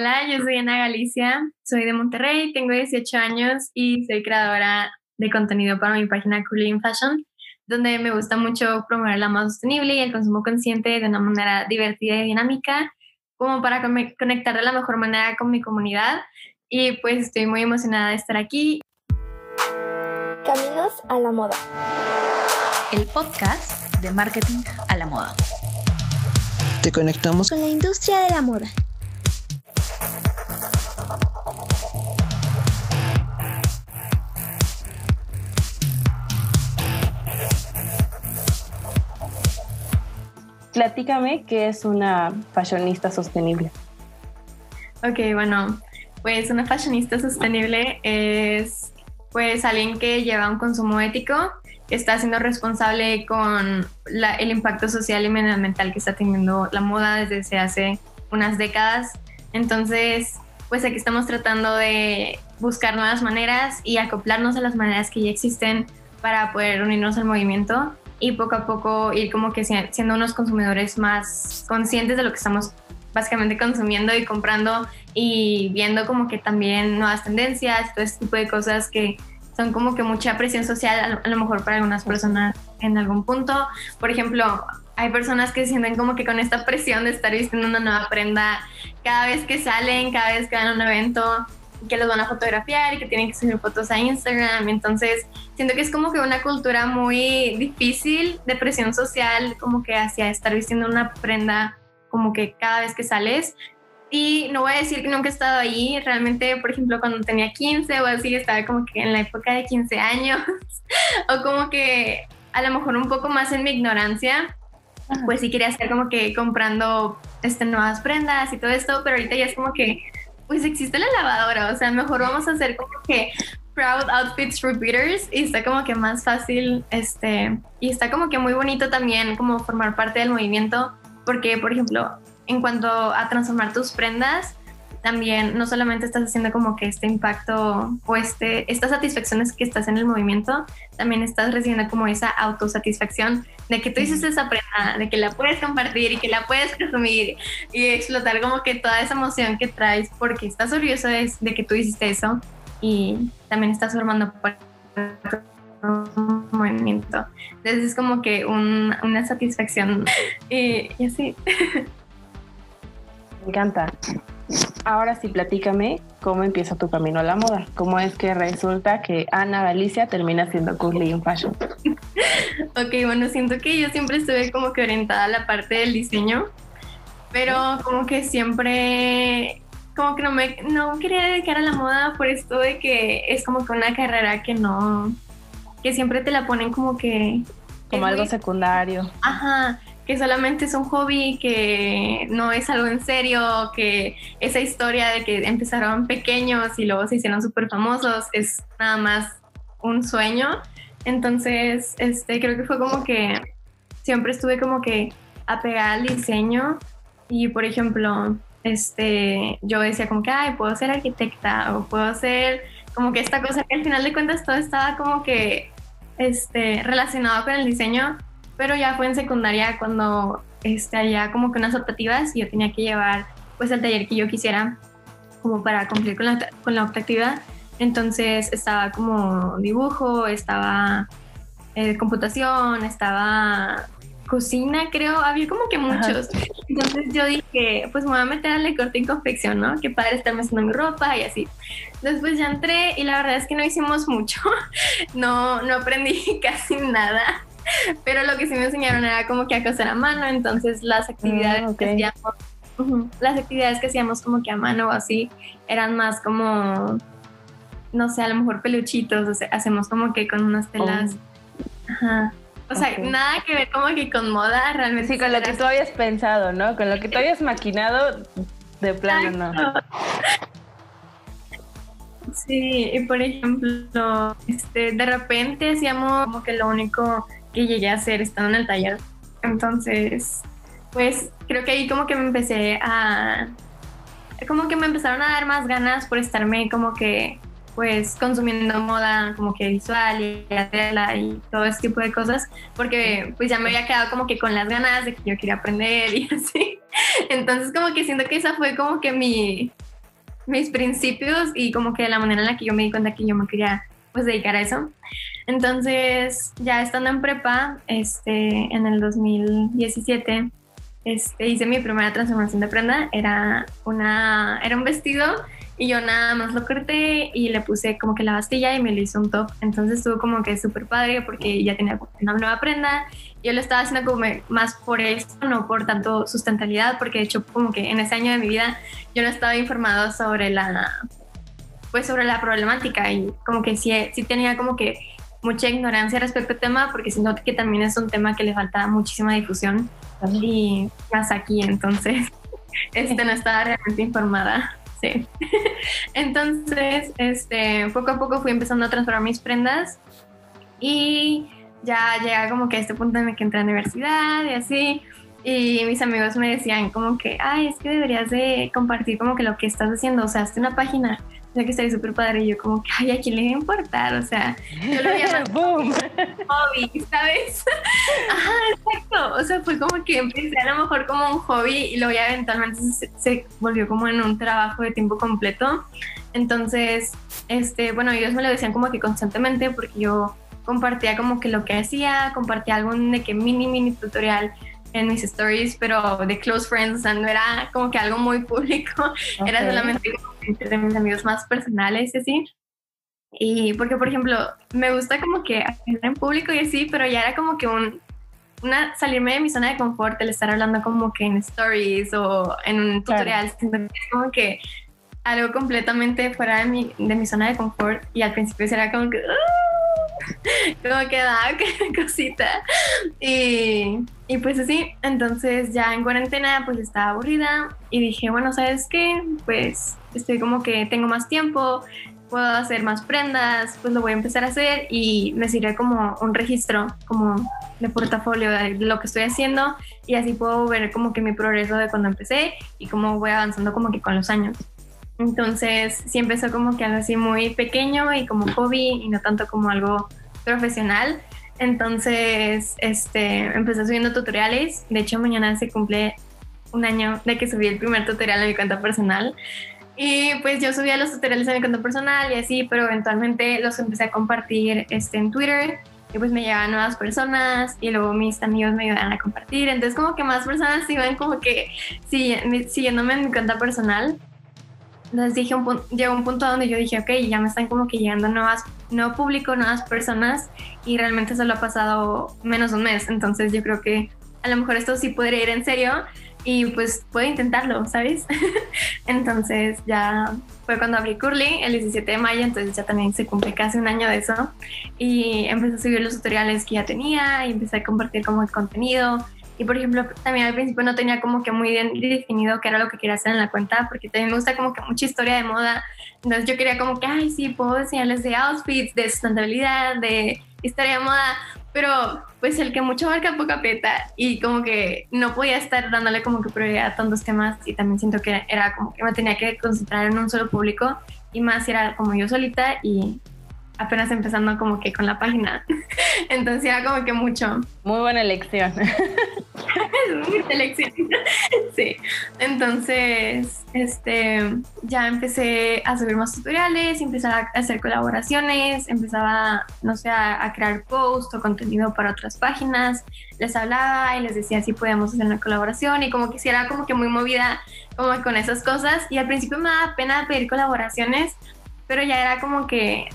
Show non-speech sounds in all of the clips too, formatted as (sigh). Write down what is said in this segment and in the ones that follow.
Hola, yo soy Ana Galicia, soy de Monterrey, tengo 18 años y soy creadora de contenido para mi página Cool Fashion, donde me gusta mucho promover la moda sostenible y el consumo consciente de una manera divertida y dinámica, como para conectar de la mejor manera con mi comunidad. Y pues estoy muy emocionada de estar aquí. Caminos a la moda. El podcast de marketing a la moda. Te conectamos con la industria de la moda. Platícame qué es una fashionista sostenible. Ok, bueno, pues una fashionista sostenible es pues alguien que lleva un consumo ético, está siendo responsable con el impacto social y medioambiental que está teniendo la moda desde hace unas décadas. Entonces, pues aquí estamos tratando de buscar nuevas maneras y acoplarnos a las maneras que ya existen para poder unirnos al movimiento y poco a poco ir como que siendo unos consumidores más conscientes de lo que estamos básicamente consumiendo y comprando y viendo como que también nuevas tendencias, todo este tipo de cosas que son como que mucha presión social a lo mejor para algunas personas en algún punto. Por ejemplo, hay personas que sienten como que con esta presión de estar vistiendo una nueva prenda cada vez que salen, cada vez que van a un evento, que los van a fotografiar y que tienen que subir fotos a Instagram. Entonces, siento que es como que una cultura muy difícil de presión social, como que hacia estar vistiendo una prenda como que cada vez que sales. Y no voy a decir que nunca he estado ahí, realmente, por ejemplo, cuando tenía 15 o así, estaba como que en la época de 15 años, (laughs) o como que a lo mejor un poco más en mi ignorancia, pues sí quería estar como que comprando este, nuevas prendas y todo esto, pero ahorita ya es como que pues existe la lavadora, o sea, mejor vamos a hacer como que proud outfits for beaters y está como que más fácil, este, y está como que muy bonito también como formar parte del movimiento, porque, por ejemplo, en cuanto a transformar tus prendas, también no solamente estás haciendo como que este impacto o este, estas satisfacciones que estás en el movimiento, también estás recibiendo como esa autosatisfacción de que tú hiciste esa prenda, de que la puedes compartir y que la puedes consumir y explotar como que toda esa emoción que traes porque estás orgulloso de, que tú hiciste eso y también estás formando parte un movimiento. Entonces es como que una satisfacción y, y así. (laughs) Me encanta. Ahora sí, platícame cómo empieza tu camino a la moda. ¿Cómo es que resulta que Ana Galicia termina siendo curly in fashion? (laughs) ok, bueno, siento que yo siempre estuve como que orientada a la parte del diseño, pero como que siempre, como que no me no quería dedicar a la moda por esto de que es como que una carrera que no, que siempre te la ponen como que... Como algo secundario. Ajá, que solamente es un hobby, que no es algo en serio, que esa historia de que empezaron pequeños y luego se hicieron súper famosos es nada más un sueño. Entonces, este, creo que fue como que siempre estuve como que apegada al diseño y, por ejemplo, este, yo decía como que, ay, puedo ser arquitecta o puedo ser como que esta cosa que al final de cuentas todo estaba como que este, relacionado con el diseño pero ya fue en secundaria cuando este, había como que unas optativas y yo tenía que llevar pues el taller que yo quisiera como para cumplir con la, con la optativa. Entonces estaba como dibujo, estaba eh, computación, estaba cocina, creo, había como que muchos. Entonces yo dije, pues me voy a meter al corte y confección, ¿no? Qué padre estarme haciendo mi ropa y así. Después ya entré y la verdad es que no hicimos mucho, (laughs) no, no aprendí (laughs) casi nada. (laughs) Pero lo que sí me enseñaron era como que a coser a mano, entonces las actividades ah, que hacíamos, las actividades que hacíamos como que a mano o así, eran más como, no sé, a lo mejor peluchitos, o sea, hacemos como que con unas telas. Oh. Ajá. O sea, nada que ver como que con moda, realmente. Sí, con lo que tú habías pensado, ¿no? Con lo que tú habías maquinado, de plano no. Sí, y por ejemplo, este, de repente hacíamos como que lo único que llegué a hacer estando en el taller. Entonces, pues creo que ahí como que me empecé a... Como que me empezaron a dar más ganas por estarme como que pues consumiendo moda como que visual y tela y todo ese tipo de cosas porque pues ya me había quedado como que con las ganas de que yo quería aprender y (laughs) así entonces como que siento que esa fue como que mi mis principios y como que la manera en la que yo me di cuenta que yo me quería pues dedicar a eso. Entonces, ya estando en prepa, este, en el 2017, este, hice mi primera transformación de prenda. Era, una, era un vestido y yo nada más lo corté y le puse como que la bastilla y me lo hizo un top. Entonces estuvo como que súper padre porque ya tenía una nueva prenda. Yo lo estaba haciendo como más por eso, no por tanto sustentabilidad, porque de hecho como que en ese año de mi vida yo no estaba informado sobre la, pues sobre la problemática y como que sí, sí tenía como que mucha ignorancia respecto al tema porque siento que también es un tema que le falta muchísima difusión y más aquí entonces (laughs) este no estaba realmente informada sí. (laughs) Entonces este poco a poco fui empezando a transformar mis prendas y ya llega como que a este punto en el que entré a la universidad y así y mis amigos me decían como que ay es que deberías de compartir como que lo que estás haciendo o sea hazte una página o sea, que estaría súper padre. Y yo como que, ay, ¿a quién le va a importar? O sea, yo lo había ¡Boom! hobby, ¿sabes? (laughs) Ajá, exacto. O sea, fue como que empecé a lo mejor como un hobby y luego ya eventualmente se, se volvió como en un trabajo de tiempo completo. Entonces, este, bueno, ellos me lo decían como que constantemente porque yo compartía como que lo que hacía, compartía algún de que mini, mini tutorial en mis stories, pero de close friends, o sea, no era como que algo muy (laughs) público, era solamente entre mis amigos más personales y así. Y porque, por ejemplo, me gusta como que hablar en público y así, pero ya era como que un, una, salirme de mi zona de confort, el estar hablando como que en stories o en un tutorial, claro. como que algo completamente fuera de mi, de mi zona de confort y al principio era como que... Uh, como que daba cosita y, y pues así entonces ya en cuarentena pues estaba aburrida y dije bueno sabes qué pues estoy como que tengo más tiempo puedo hacer más prendas pues lo voy a empezar a hacer y me sirve como un registro como de portafolio de lo que estoy haciendo y así puedo ver como que mi progreso de cuando empecé y cómo voy avanzando como que con los años entonces sí empezó como que algo así muy pequeño y como hobby y no tanto como algo profesional. Entonces, este, empecé subiendo tutoriales. De hecho, mañana se cumple un año de que subí el primer tutorial a mi cuenta personal. Y pues yo subía los tutoriales a mi cuenta personal y así, pero eventualmente los empecé a compartir este, en Twitter y pues me llegaban nuevas personas y luego mis amigos me ayudaban a compartir. Entonces como que más personas iban como que siguiéndome en mi cuenta personal les dije, un punto, llegó un punto donde yo dije, ok, ya me están como que llegando nuevas, nuevo público, nuevas personas y realmente solo ha pasado menos de un mes. Entonces yo creo que a lo mejor esto sí podría ir en serio y pues puedo intentarlo, ¿sabes? (laughs) entonces ya fue cuando abrí Curly el 17 de mayo, entonces ya también se cumple casi un año de eso y empecé a subir los tutoriales que ya tenía y empecé a compartir como el contenido y por ejemplo, también al principio no tenía como que muy bien definido qué era lo que quería hacer en la cuenta, porque también me gusta como que mucha historia de moda. Entonces yo quería como que, ay, sí, puedo enseñarles de outfits, de sustentabilidad, de historia de moda, pero pues el que mucho marca poco aprieta. Y como que no podía estar dándole como que prioridad a tantos temas. Y también siento que era como que me tenía que concentrar en un solo público. Y más era como yo solita y apenas empezando como que con la página. (laughs) Entonces era como que mucho. Muy buena elección. (laughs) Muy elección. (laughs) sí. Entonces, este, ya empecé a subir más tutoriales, empecé a hacer colaboraciones, empezaba, no sé, a, crear posts o contenido para otras páginas. Les hablaba y les decía si podíamos hacer una colaboración y como que si era como que muy movida como con esas cosas. Y al principio me daba pena pedir colaboraciones, pero ya era como que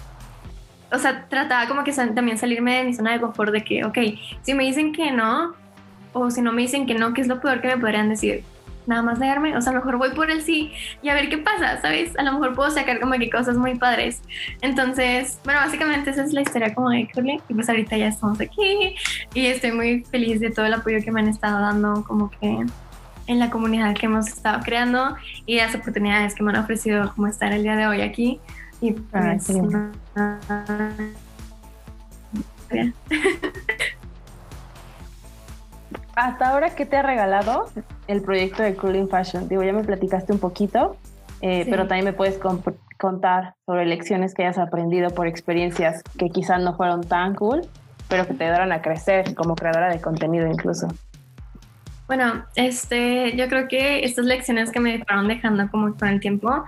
o sea, trataba como que también salirme de mi zona de confort de que, ok, si me dicen que no, o si no me dicen que no, ¿qué es lo peor que me podrían decir? Nada más dejarme, o sea, mejor voy por el sí y a ver qué pasa, ¿sabes? A lo mejor puedo sacar como que cosas muy padres. Entonces, bueno, básicamente esa es la historia como de Curly y pues ahorita ya estamos aquí y estoy muy feliz de todo el apoyo que me han estado dando como que en la comunidad que hemos estado creando y las oportunidades que me han ofrecido como estar el día de hoy aquí. Y pues, Hasta ahora, ¿qué te ha regalado el proyecto de Cooling Fashion? Digo, ya me platicaste un poquito, eh, pero también me puedes contar sobre lecciones que hayas aprendido por experiencias que quizás no fueron tan cool, pero que te ayudaron a crecer como creadora de contenido incluso. Bueno, este, yo creo que estas lecciones que me fueron dejando como con el tiempo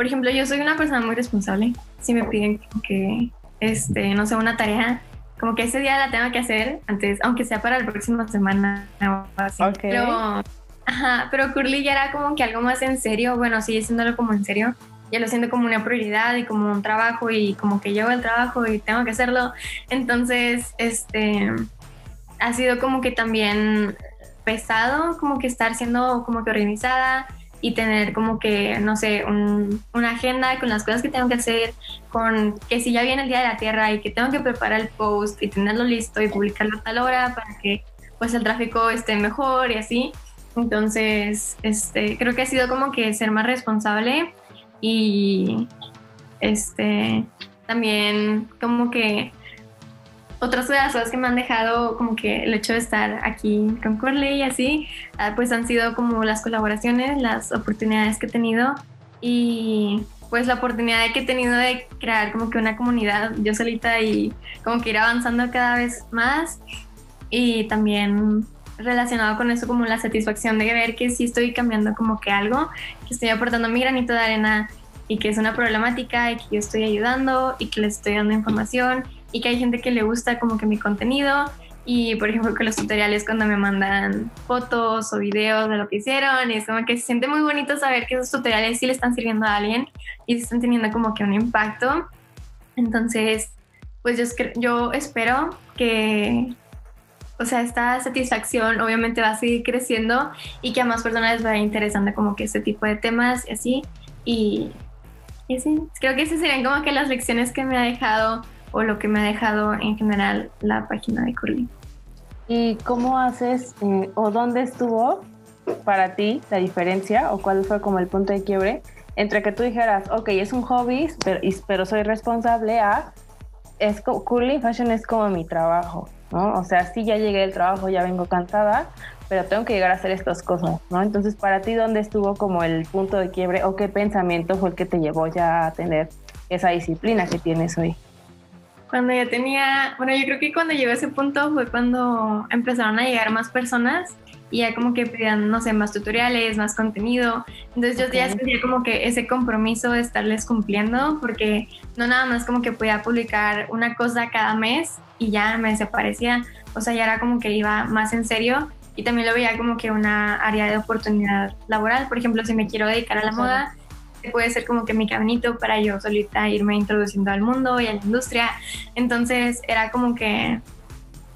por ejemplo, yo soy una persona muy responsable. Si me piden que, este, no sé, una tarea, como que ese día la tengo que hacer antes, aunque sea para la próxima semana o así. Pero, ajá, pero Curly ya era como que algo más en serio, bueno, sigue siéndolo como en serio, ya lo siento como una prioridad y como un trabajo y como que llevo el trabajo y tengo que hacerlo. Entonces, este, ha sido como que también pesado, como que estar siendo como que organizada y tener como que, no sé, una agenda con las cosas que tengo que hacer, con que si ya viene el Día de la Tierra y que tengo que preparar el post y tenerlo listo y publicarlo a tal hora para que pues el tráfico esté mejor y así. Entonces, este, creo que ha sido como que ser más responsable y este, también como que otras de las cosas que me han dejado como que el hecho de estar aquí con Corley y así, ah, pues han sido como las colaboraciones, las oportunidades que he tenido y pues la oportunidad que he tenido de crear como que una comunidad yo solita y como que ir avanzando cada vez más y también relacionado con eso como la satisfacción de ver que sí estoy cambiando como que algo, que estoy aportando mi granito de arena y que es una problemática y que yo estoy ayudando y que les estoy dando información y que hay gente que le gusta como que mi contenido y por ejemplo que los tutoriales cuando me mandan fotos o videos de lo que hicieron y es como que se siente muy bonito saber que esos tutoriales sí le están sirviendo a alguien y están teniendo como que un impacto entonces pues yo, yo espero que o sea, esta satisfacción obviamente va a seguir creciendo y que a más personas les vaya interesando como que este tipo de temas y así. Y, y sí, creo que esas serían como que las lecciones que me ha dejado o lo que me ha dejado en general la página de Curly. ¿Y cómo haces eh, o dónde estuvo para ti la diferencia o cuál fue como el punto de quiebre entre que tú dijeras, ok, es un hobby, pero, pero soy responsable a, es Curly Fashion es como mi trabajo, ¿no? O sea, sí ya llegué del trabajo, ya vengo cansada, pero tengo que llegar a hacer estas cosas, ¿no? Entonces, para ti, ¿dónde estuvo como el punto de quiebre o qué pensamiento fue el que te llevó ya a tener esa disciplina que tienes hoy? Cuando ya tenía, bueno, yo creo que cuando llegó a ese punto fue cuando empezaron a llegar más personas y ya como que pedían, no sé, más tutoriales, más contenido. Entonces yo ya sentía como que ese compromiso de estarles cumpliendo, porque no nada más como que podía publicar una cosa cada mes y ya me desaparecía. O sea, ya era como que iba más en serio y también lo veía como que una área de oportunidad laboral. Por ejemplo, si me quiero dedicar a la moda, puede ser como que mi caminito para yo solita irme introduciendo al mundo y a la industria. Entonces era como que,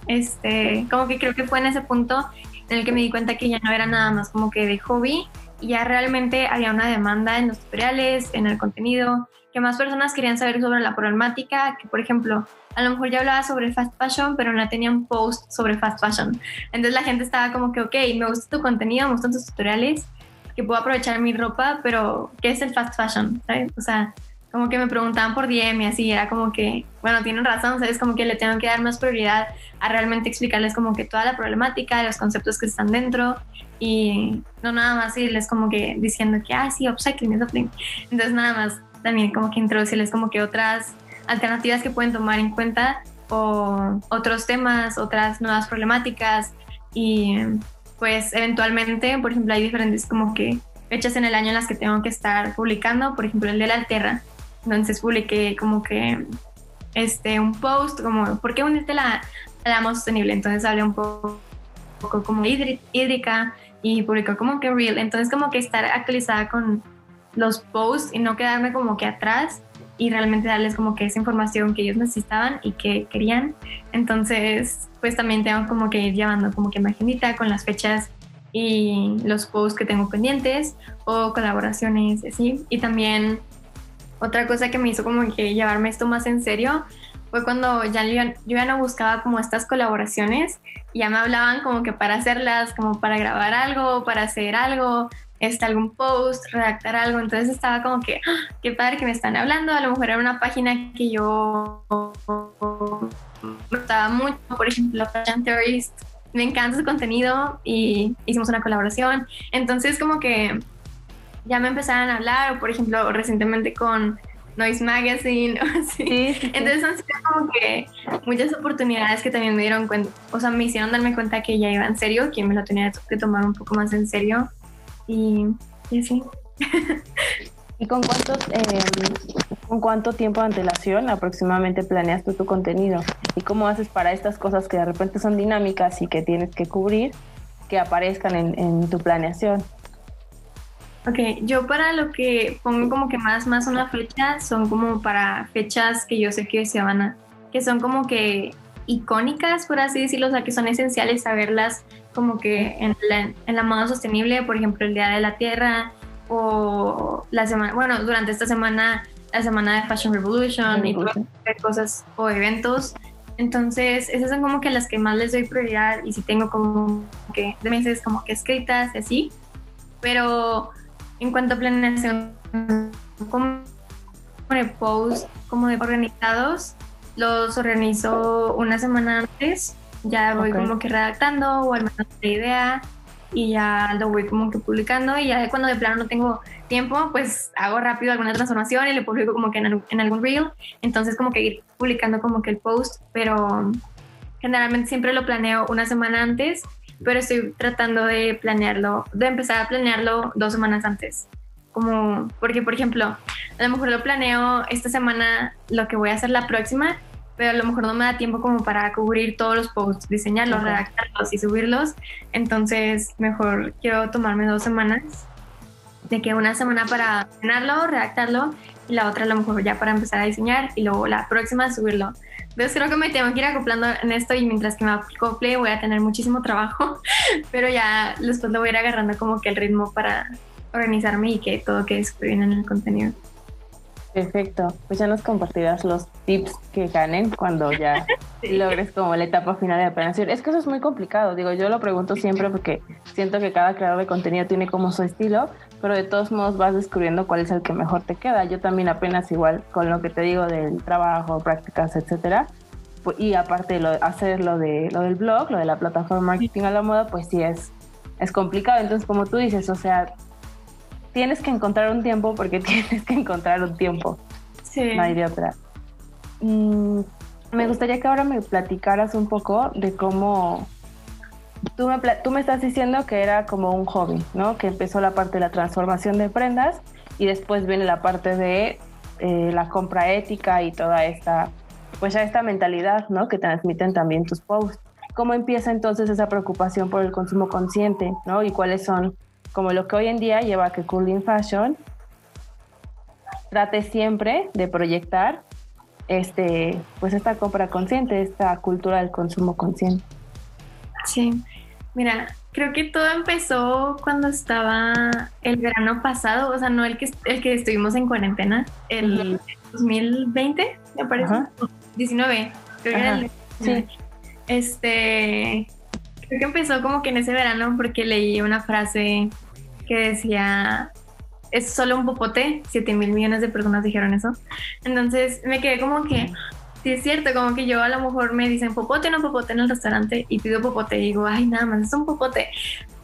este, como que creo que fue en ese punto en el que me di cuenta que ya no era nada más como que de hobby y ya realmente había una demanda en los tutoriales, en el contenido, que más personas querían saber sobre la problemática, que por ejemplo, a lo mejor ya hablaba sobre fast fashion, pero no tenía un post sobre fast fashion. Entonces la gente estaba como que, ok, me gusta tu contenido, me gustan tus tutoriales, que puedo aprovechar mi ropa, pero ¿qué es el fast fashion? O sea, como que me preguntaban por DM y así, era como que, bueno, tienen razón, ¿sabes? Como que le tengo que dar más prioridad a realmente explicarles como que toda la problemática, los conceptos que están dentro y no nada más irles como que diciendo que, ah, sí, upcycling, upcycling. Entonces nada más también como que introducirles como que otras alternativas que pueden tomar en cuenta o otros temas, otras nuevas problemáticas y pues eventualmente, por ejemplo, hay diferentes como que fechas en el año en las que tengo que estar publicando, por ejemplo, el de la Alterra. Entonces publiqué como que este, un post como, ¿por qué unirte a la, la moda sostenible? Entonces hablé un poco, como hídrica y publicó como que real. Entonces como que estar actualizada con los posts y no quedarme como que atrás y realmente darles como que esa información que ellos necesitaban y que querían. Entonces, pues también tengo como que ir llevando como que imagenita con las fechas y los posts que tengo pendientes o colaboraciones así. Y también otra cosa que me hizo como que llevarme esto más en serio fue cuando ya yo, ya no buscaba como estas colaboraciones y ya me hablaban como que para hacerlas, como para grabar algo, para hacer algo, este, algún post, redactar algo. Entonces estaba como que, ¡ah! qué padre que me están hablando. A lo mejor era una página que yo me gustaba mucho, por ejemplo, Fashion Theorist. Me encanta su contenido y hicimos una colaboración. Entonces como que ya me empezaron a hablar, o por ejemplo, recientemente con Noise Magazine (laughs) o así. Entonces han sido como que muchas oportunidades que también me dieron cuenta, o sea, me hicieron darme cuenta que ya iba en serio, que me lo tenía que tomar un poco más en serio y, y así. (laughs) ¿Y con cuántos, em, con cuánto tiempo de antelación aproximadamente planeas tú tu contenido? ¿Y cómo haces para estas cosas que de repente son dinámicas y que tienes que cubrir, que aparezcan en, en tu planeación? Ok, yo para lo que pongo como que más, más una fecha, son como para fechas que yo sé que se van a, que son como que icónicas, por así decirlo, o sea, que son esenciales saberlas como que en la, en la moda sostenible, por ejemplo, el Día de la Tierra o la semana, bueno, durante esta semana, la semana de Fashion Revolution y todas cosas o eventos. Entonces, esas son como que las que más les doy prioridad y si tengo como que de meses como que escritas y así. Pero en cuanto a planeación, como de post, como de organizados, los organizo una semana antes, ya voy como que redactando o al menos la idea y ya lo voy como que publicando y ya cuando de plano no tengo tiempo, pues hago rápido alguna transformación y le publico como que en, en algún reel, entonces como que ir publicando como que el post, pero generalmente siempre lo planeo una semana antes, pero estoy tratando de planearlo, de empezar a planearlo dos semanas antes. Como, porque por ejemplo, a lo mejor lo planeo esta semana lo que voy a hacer la próxima, pero a lo mejor no me da tiempo como para cubrir todos los posts, diseñarlos, redactarlos y subirlos. Entonces, mejor quiero tomarme dos semanas, de que una semana para planearlo, redactarlo y la otra a lo mejor ya para empezar a diseñar y luego la próxima subirlo. Entonces creo que me tengo que ir acoplando en esto y mientras que me acople voy a tener muchísimo trabajo, (laughs) pero ya después lo voy a ir agarrando como que el ritmo para organizarme y que todo quede súper bien en el contenido. Perfecto, pues ya nos compartirás los tips que ganen cuando ya (laughs) logres como la etapa final de la planeación. Es que eso es muy complicado, digo, yo lo pregunto siempre porque siento que cada creador de contenido tiene como su estilo, pero de todos modos vas descubriendo cuál es el que mejor te queda. Yo también apenas igual con lo que te digo del trabajo, prácticas, etcétera, y aparte lo, hacer lo, de, lo del blog, lo de la plataforma marketing a la moda, pues sí es, es complicado. Entonces, como tú dices, o sea, tienes que encontrar un tiempo porque (laughs) tienes que encontrar un tiempo. Sí. No hay de otra. Mm, me gustaría que ahora me platicaras un poco de cómo... Tú me, tú me estás diciendo que era como un hobby, ¿no? Que empezó la parte de la transformación de prendas y después viene la parte de eh, la compra ética y toda esta, pues ya esta mentalidad, ¿no? Que transmiten también tus posts. ¿Cómo empieza entonces esa preocupación por el consumo consciente, ¿no? Y cuáles son como lo que hoy en día lleva a que Cooling Fashion trate siempre de proyectar este, pues esta compra consciente, esta cultura del consumo consciente. Sí, mira, creo que todo empezó cuando estaba el verano pasado, o sea, no el que, el que estuvimos en cuarentena, el 2020, me parece, 19, creo que era el sí. Este, creo que empezó como que en ese verano porque leí una frase que decía, es solo un popote, 7 mil millones de personas dijeron eso. Entonces me quedé como que, sí es cierto, como que yo a lo mejor me dicen popote o no popote en el restaurante y pido popote y digo, ay, nada más, es un popote.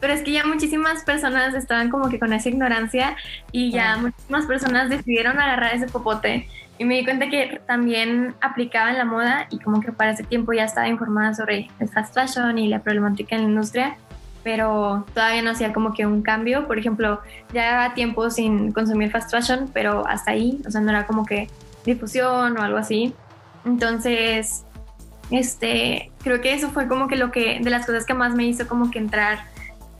Pero es que ya muchísimas personas estaban como que con esa ignorancia y ya muchísimas personas decidieron agarrar ese popote. Y me di cuenta que también aplicaba en la moda y como que para ese tiempo ya estaba informada sobre el fast fashion y la problemática en la industria pero todavía no hacía como que un cambio. Por ejemplo, ya llevaba tiempo sin consumir fast fashion, pero hasta ahí, o sea, no era como que difusión o algo así. Entonces, este, creo que eso fue como que lo que, de las cosas que más me hizo como que entrar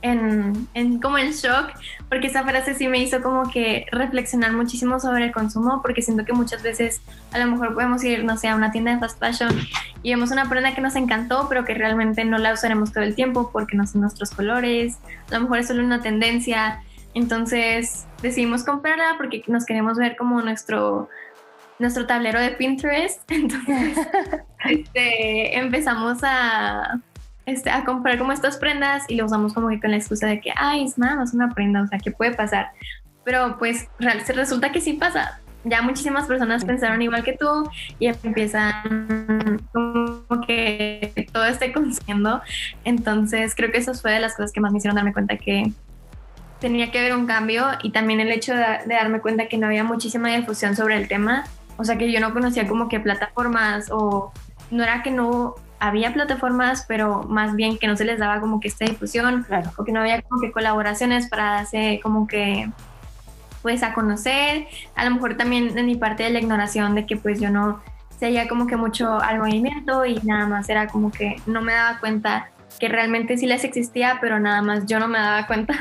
en, en, como el shock, porque esa frase sí me hizo como que reflexionar muchísimo sobre el consumo, porque siento que muchas veces a lo mejor podemos ir, no sé, a una tienda de fast fashion y vemos una prenda que nos encantó, pero que realmente no la usaremos todo el tiempo porque no son nuestros colores, a lo mejor es solo una tendencia, entonces decidimos comprarla porque nos queremos ver como nuestro nuestro tablero de Pinterest, (laughs) entonces (laughs) este, empezamos a este, a comprar como estas prendas y lo usamos como que con la excusa de que, ay, es nada más una prenda, o sea, ¿qué puede pasar? Pero pues resulta que sí pasa. Ya muchísimas personas pensaron igual que tú y empiezan como que todo esté consumiendo. Entonces creo que eso fue de las cosas que más me hicieron darme cuenta que tenía que haber un cambio y también el hecho de, de darme cuenta que no había muchísima difusión sobre el tema. O sea, que yo no conocía como que plataformas o no era que no había plataformas, pero más bien que no se les daba como que esta difusión, o que no había como que colaboraciones para hacer como que pues a conocer, a lo mejor también en mi parte de la ignoración de que pues yo no seguía como que mucho al movimiento y nada más era como que no me daba cuenta que realmente sí les existía, pero nada más yo no me daba (laughs) cuenta.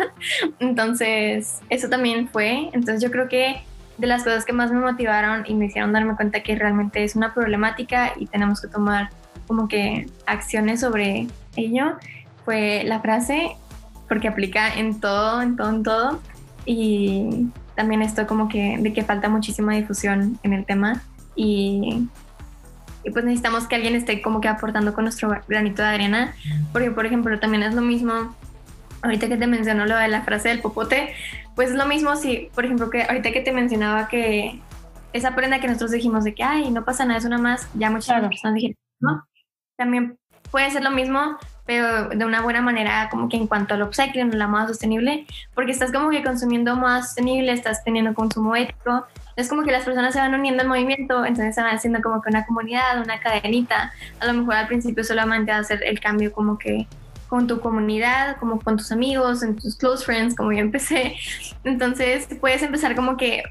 Entonces, eso también fue. Entonces, yo creo que de las cosas que más me motivaron y me hicieron darme cuenta que realmente es una problemática y tenemos que tomar como que acciones sobre ello fue la frase, porque aplica en todo, en todo, en todo. Y también esto como que de que falta muchísima difusión en el tema y, y pues necesitamos que alguien esté como que aportando con nuestro granito de arena, porque por ejemplo también es lo mismo ahorita que te mencionó lo de la frase del popote, pues es lo mismo si, por ejemplo, que ahorita que te mencionaba que esa prenda que nosotros dijimos de que, ay, no pasa nada, es una más, ya muchas personas dijeron, ¿no? También puede ser lo mismo, pero de una buena manera, como que en cuanto al upcycling, la moda sostenible, porque estás como que consumiendo más sostenible, estás teniendo consumo ético, es como que las personas se van uniendo al movimiento, entonces se van haciendo como que una comunidad, una cadenita, a lo mejor al principio solamente hacer el cambio como que con tu comunidad, como con tus amigos, en tus close friends, como yo empecé. Entonces puedes empezar como que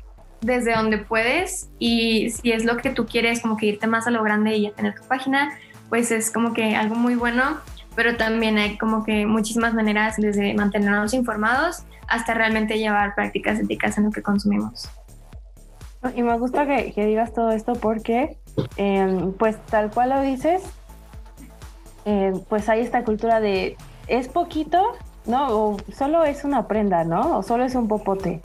desde donde puedes y si es lo que tú quieres, como que irte más a lo grande y ya tener tu página, pues es como que algo muy bueno, pero también hay como que muchísimas maneras desde mantenernos informados hasta realmente llevar prácticas éticas en lo que consumimos. Y me gusta que, digas todo esto porque, em, pues tal cual lo dices, eh, pues hay esta cultura de es poquito, ¿no? O solo es una prenda, ¿no? O solo es un popote.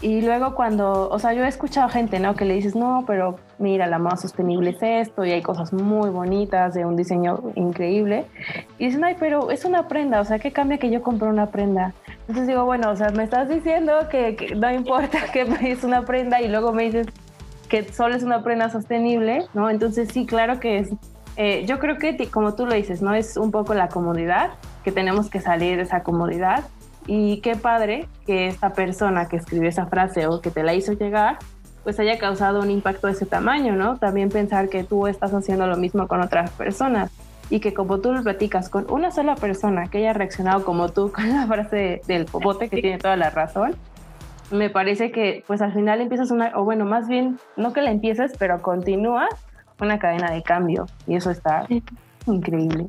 Y luego cuando, o sea, yo he escuchado gente, ¿no? Que le dices, no, pero mira, la moda sostenible es esto y hay cosas muy bonitas de un diseño increíble. Y dicen, ay, pero es una prenda, o sea, ¿qué cambia que yo compre una prenda? Entonces digo, bueno, o sea, me estás diciendo que, que no importa (laughs) que es una prenda y luego me dices que solo es una prenda sostenible, ¿no? Entonces sí, claro que es eh, yo creo que, como tú lo dices, ¿no? Es un poco la comodidad, que tenemos que salir de esa comodidad. Y qué padre que esta persona que escribió esa frase o que te la hizo llegar, pues haya causado un impacto de ese tamaño, ¿no? También pensar que tú estás haciendo lo mismo con otras personas y que como tú lo platicas con una sola persona que haya reaccionado como tú (laughs) con la frase del popote, que tiene toda la razón, me parece que pues al final empiezas una, o bueno, más bien, no que la empieces, pero continúa una cadena de cambio y eso está increíble.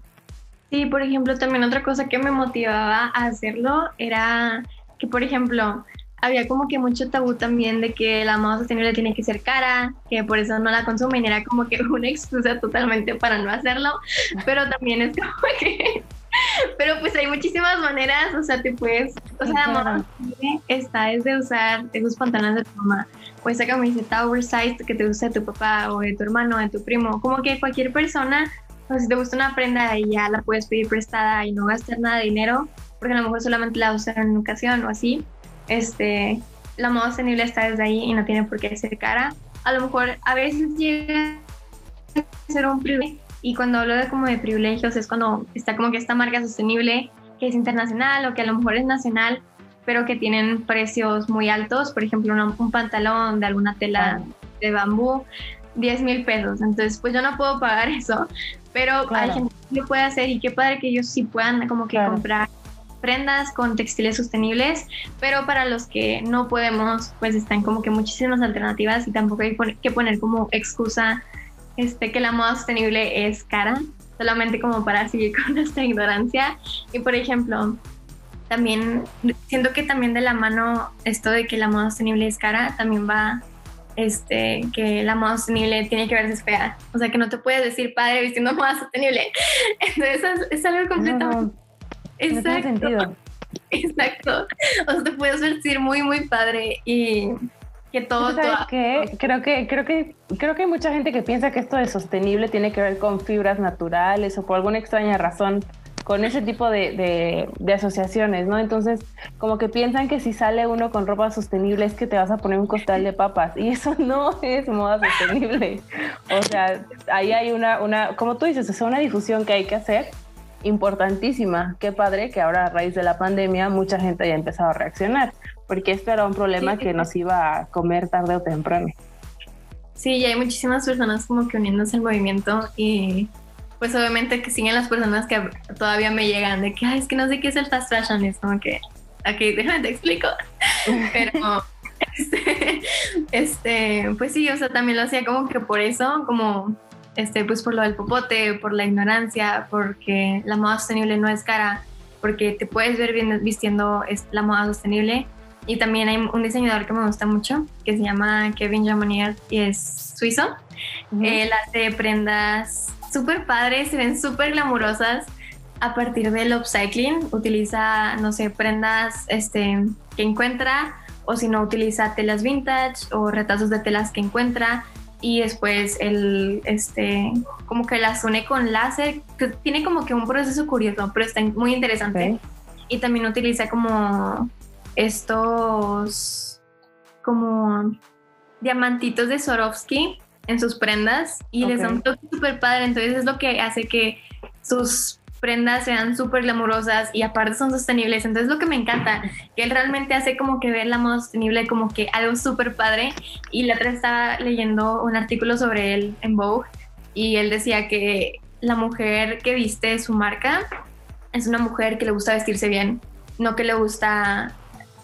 Sí, por ejemplo, también otra cosa que me motivaba a hacerlo era que, por ejemplo, había como que mucho tabú también de que la moda sostenible tiene que ser cara, que por eso no la consumen, era como que (laughs) una excusa totalmente para no hacerlo, pero también es como (laughs) que pero pues hay muchísimas maneras, o sea, te puedes, o sea, la está desde usar esos pantalones de tu mamá, o esa camiseta oversized que te gusta de tu papá o de tu hermano, de tu primo, como que cualquier persona, o si te gusta una prenda y ya la puedes pedir prestada y no gastar nada de dinero, porque a lo mejor solamente la usas en una ocasión o así, este, la moda sostenible está desde ahí y no tiene por qué ser cara. A lo mejor a veces llega a ser un privilegio y cuando hablo de como de privilegios es cuando está como que esta marca sostenible que es internacional o que a lo mejor es nacional, pero que tienen precios muy altos. Por ejemplo, un, pantalón de alguna tela de bambú, 10 mil pesos. Entonces, pues yo no puedo pagar (laughs) eso, pero hay gente que lo puede hacer y qué padre que ellos sí puedan como que comprar prendas con textiles sostenibles, pero para los que no podemos, pues están como que muchísimas alternativas y tampoco hay que poner como excusa este, que la moda sostenible es cara, solamente como para seguir con (laughs) nuestra ignorancia. Y por ejemplo, también siento que también de la mano esto de que la moda sostenible es cara, también va este, que la moda sostenible tiene que verse fea. O sea, que no te puedes decir padre vistiendo moda sostenible. (laughs) Entonces es, algo completamente... exacto. sentido. (laughs) Exacto. O sea, te puedes vestir muy, muy padre y que todo, Creo que, creo que, creo que hay mucha gente que piensa que esto de sostenible tiene que ver con fibras naturales o por alguna extraña razón con ese tipo de, de, asociaciones, ¿no? Entonces, como que piensan que si sale uno con ropa sostenible es que te vas a poner un costal de papas y eso (laughs) no es moda sostenible. O sea, ahí hay una, una como tú dices, es una difusión que hay que hacer importantísima. Qué padre que ahora a raíz de la pandemia mucha gente haya empezado a reaccionar porque esto era un problema que nos iba a comer tarde o temprano. Sí, y hay muchísimas personas como que uniéndose al movimiento y pues obviamente que siguen las personas que todavía me llegan de que, Ay, es que no sé qué es el fast fashion, y es como que, ok, déjame te explico. (laughs) Pero Este, este, pues sí, o sea, también lo hacía como que por eso, como, este, pues por lo del popote, por la ignorancia, porque la moda sostenible no es cara, porque te puedes ver bien vistiendo la moda sostenible. Y también hay un diseñador que me gusta mucho, que se llama Kevin Jamonier y es suizo. Él hace prendas súper padres, se ven súper glamurosas. A partir del upcycling. Utiliza, no sé, prendas este, que encuentra o si no utiliza telas vintage o retazos de telas que encuentra. Y después el este como que las une con láser que tiene como que un proceso curioso pero está muy interesante. Y también utiliza como estos como diamantitos de Swarovski en sus prendas y les da un toque súper padre entonces es lo que hace que sus prendas sean súper glamurosas y aparte son sostenibles. Entonces lo que me encanta, que él realmente hace como que ver la moda sostenible como que algo súper padre. Y la otra estaba leyendo un artículo sobre él en Vogue y él decía que la mujer que viste su marca es una mujer que le gusta vestirse bien, no que le gusta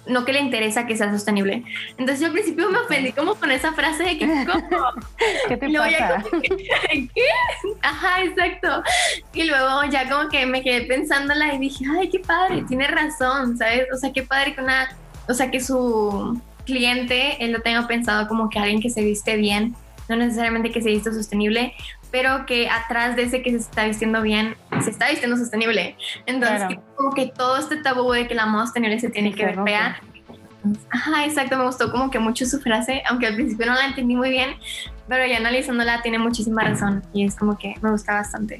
no que le interesa que sea sostenible. Entonces yo al principio me ofendí como con esa frase de que ¿cómo? (laughs) ¿Qué te pasa? (laughs) ¿Qué? Ajá, exacto. Y luego ya como que me quedé pensándola y dije, ay, qué padre, tiene razón, ¿sabes? O sea, qué padre que una, o sea, que su cliente, él lo tenga pensado como que alguien que se viste bien, no necesariamente que se viste sostenible, pero que atrás de ese que se está vistiendo bien, se está vistiendo sostenible. Entonces, como que todo este tabú de que la moda sostenible se tiene que ver fea. Ajá, exacto, me gustó como que mucho su frase, aunque al principio no la entendí muy bien, pero ya analizándola tiene muchísima razón y es como que me gusta bastante.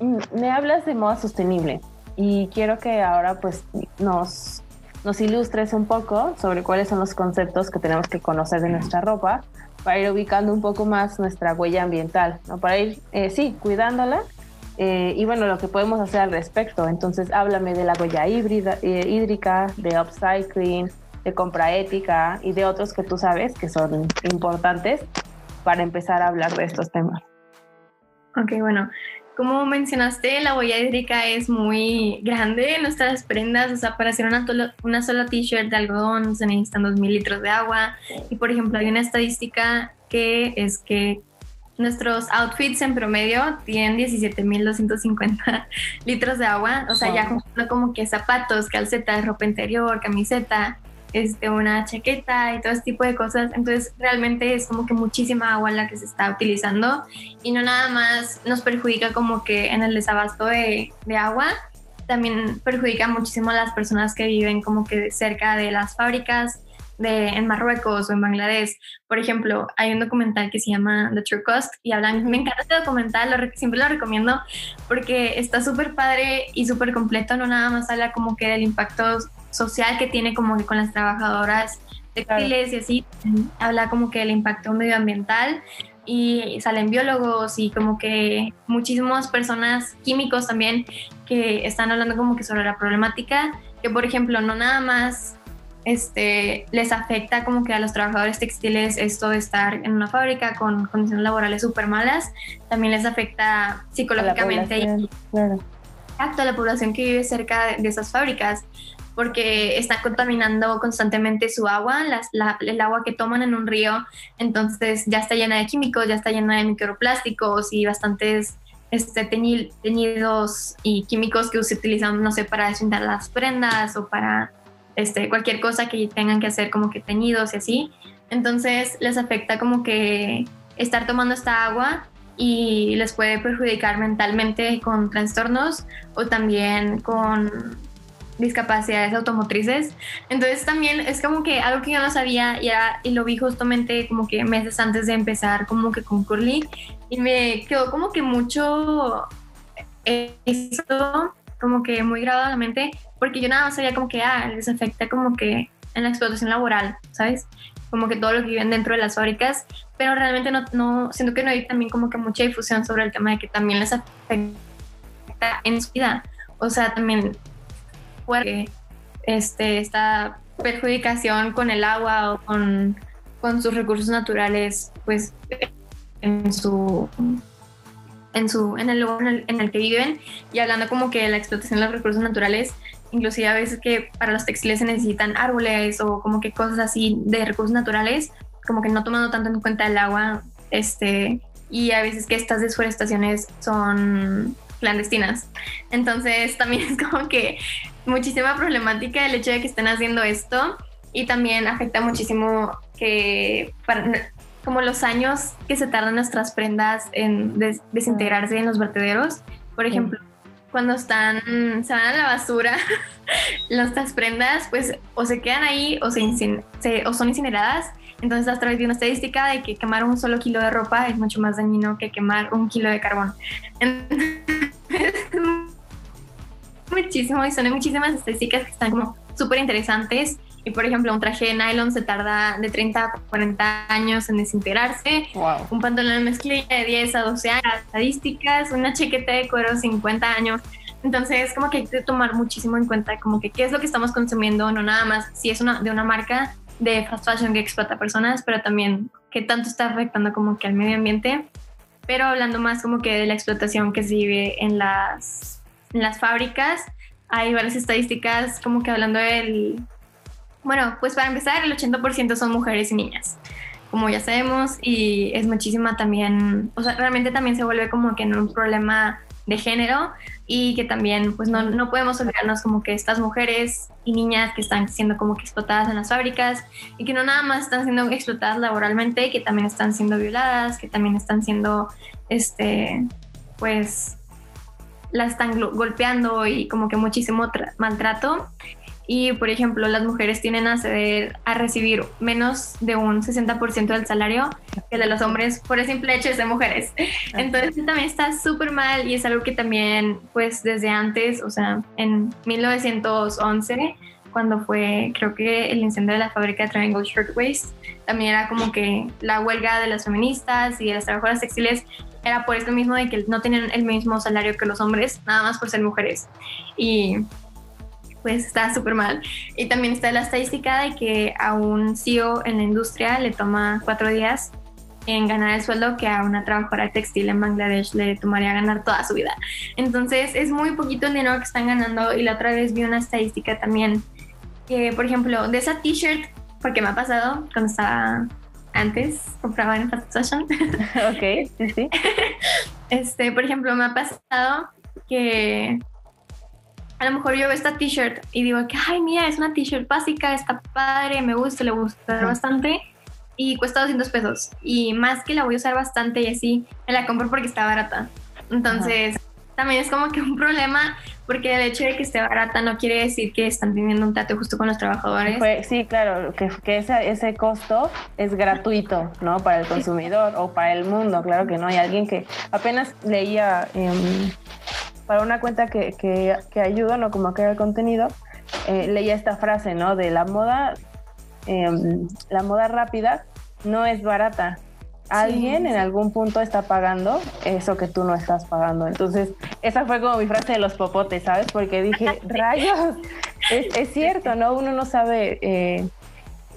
Mm, me hablas de moda sostenible y quiero que ahora pues nos, nos ilustres un poco sobre cuáles son los conceptos que tenemos que conocer de nuestra ropa para ir ubicando un poco más nuestra huella ambiental, ¿no? para ir, eh, sí, cuidándola eh, y bueno, lo que podemos hacer al respecto. Entonces, háblame de la huella híbrida, eh, hídrica, de upcycling, de compra ética y de otros que tú sabes que son importantes para empezar a hablar de estos temas. Ok, bueno, como mencionaste, la huella hídrica es muy grande en nuestras prendas. O sea, para hacer una, una sola t-shirt de algodón se necesitan 2.000 litros de agua. Y por ejemplo, hay una estadística que es que nuestros outfits en promedio tienen 17.250 (laughs) litros de agua. O sea, ya como que zapatos, calcetas, ropa interior, camiseta, este, una chaqueta y todo ese tipo de cosas. Entonces realmente es como que muchísima agua la que se está utilizando y no nada más nos perjudica como que en el desabasto de, de agua, también perjudica muchísimo a las personas que viven como que cerca de las fábricas. De, en Marruecos o en Bangladesh. Por ejemplo, hay un documental que se llama The True Cost y hablan, me encanta este documental, lo, siempre lo recomiendo porque está súper padre y súper completo, no nada más habla como que del impacto social que tiene como que con las trabajadoras textiles y así, habla como que el impacto medioambiental y salen biólogos y como que muchísimas personas químicos también que están hablando como que sobre la problemática, que por ejemplo no nada más este, les afecta como que a los trabajadores textiles esto de estar en una fábrica con condiciones laborales súper malas, también les afecta psicológicamente y a la población que vive cerca de esas fábricas porque está contaminando constantemente su agua, el agua que toman en un río, entonces ya está llena de químicos, ya está llena de microplásticos y bastantes este, teñidos y químicos que se utilizan, no sé, para desinfectar las prendas o para este, cualquier cosa que tengan que hacer como que teñidos y así. Entonces les afecta como que estar tomando esta agua y les puede perjudicar mentalmente con trastornos o también con discapacidades automotrices. Entonces también es como que algo que yo no sabía y, y lo vi justamente como que meses antes de empezar como que con Curly y me quedó como que mucho eso como que muy grabado en la mente porque yo nada más sabía como que ah, les afecta como que en la explotación laboral, ¿sabes? Como que todo lo que viven dentro de las fábricas, pero realmente no, no siento que no hay también como que mucha difusión sobre el tema de que también les afecta en su vida. O sea, también porque este, esta perjudicación con el agua o con, con sus recursos naturales, pues en su en su en el lugar en el, que viven y hablando como que la explotación de los recursos naturales inclusive a veces que para los textiles se necesitan árboles o como que cosas así de recursos naturales, como que no tomando tanto en cuenta el agua, este, y a veces que estas desforestaciones son clandestinas. Entonces también (laughs) es como que muchísima problemática el hecho de que estén haciendo esto y también afecta muchísimo que como los años que se tardan nuestras prendas en desintegrarse en los vertederos. Por ejemplo, cuando están, se van a la basura, (laughs) nuestras prendas pues o se quedan ahí o, se, o son incineradas. Entonces, a través de una estadística de que quemar un solo kilo de ropa es mucho más dañino que quemar un kilo de carbón. (laughs) muchísimo y son muchísimas estadísticas que están como súper interesantes y por ejemplo, un traje de nylon se tarda de 30 a 40 años en desintegrarse. Un pantalón de mezclilla de 10 a 12 años. Estadísticas, una chaqueta de cuero 50 años. Entonces, como que hay que tomar muchísimo en cuenta como que qué es lo que estamos consumiendo, no nada más si es una, de una marca de fast fashion que explota personas, pero también qué tanto está afectando como que al medio ambiente. Pero hablando más como que de la explotación que se vive en las, en las fábricas, hay varias estadísticas como que hablando del bueno, pues para empezar, el 80% son mujeres y niñas, como ya sabemos, y es muchísima también, o sea, realmente también se vuelve como que en un problema de género y que también pues no, no podemos olvidarnos como que estas mujeres y niñas que están siendo como que explotadas en las fábricas y que no nada más están siendo explotadas laboralmente, que también están siendo violadas, que también están siendo, este, pues, las están golpeando y como que muchísimo maltrato y, por ejemplo, las mujeres tienen a ceder a recibir menos de un 60% del salario que de los hombres por el simple hecho de ser mujeres. Entonces también está súper mal y es algo que también, pues desde antes, o sea, en 1911, cuando fue, creo que el incendio de la fábrica de Triangle Shirtwaist, también era como que la huelga de las feministas y de las trabajadoras textiles era por esto mismo de que no tenían el mismo salario que los hombres, nada más por ser mujeres. Y pues está súper mal. Y también está la estadística de que a un CEO en la industria le toma cuatro días en ganar el sueldo que a una trabajadora textil en Bangladesh le tomaría ganar toda su vida. Entonces es muy poquito el dinero que están ganando y la otra vez vi una estadística también que, por ejemplo, de esa t-shirt, porque me ha pasado cuando estaba antes, compraba en fast fashion. (laughs) ok, sí, sí. (laughs) Este, por ejemplo, me ha pasado que a lo mejor yo veo esta t-shirt y digo que, ay, mira, es una t-shirt básica, está padre, me gusta, le gusta bastante y cuesta 200 pesos. Y más que la voy a usar bastante y así, me la compro porque está barata. Entonces, también es como que un problema porque el hecho de que esté barata no quiere decir que están teniendo un trato justo con los trabajadores. sí, claro, que, que ese, ese costo es gratuito, ¿no? Para el consumidor o para el mundo, claro que no. Hay alguien que apenas leía para una cuenta que, que, que ayuda, ¿no? Como a crear contenido, eh, leía esta frase, ¿no? De la moda, em, la moda rápida no es barata. Alguien en algún punto está pagando eso que tú no estás pagando. Entonces, esa fue como mi frase de los popotes, ¿sabes? Porque dije, (laughs) rayos, es, es, cierto, ¿no? Uno no sabe eh,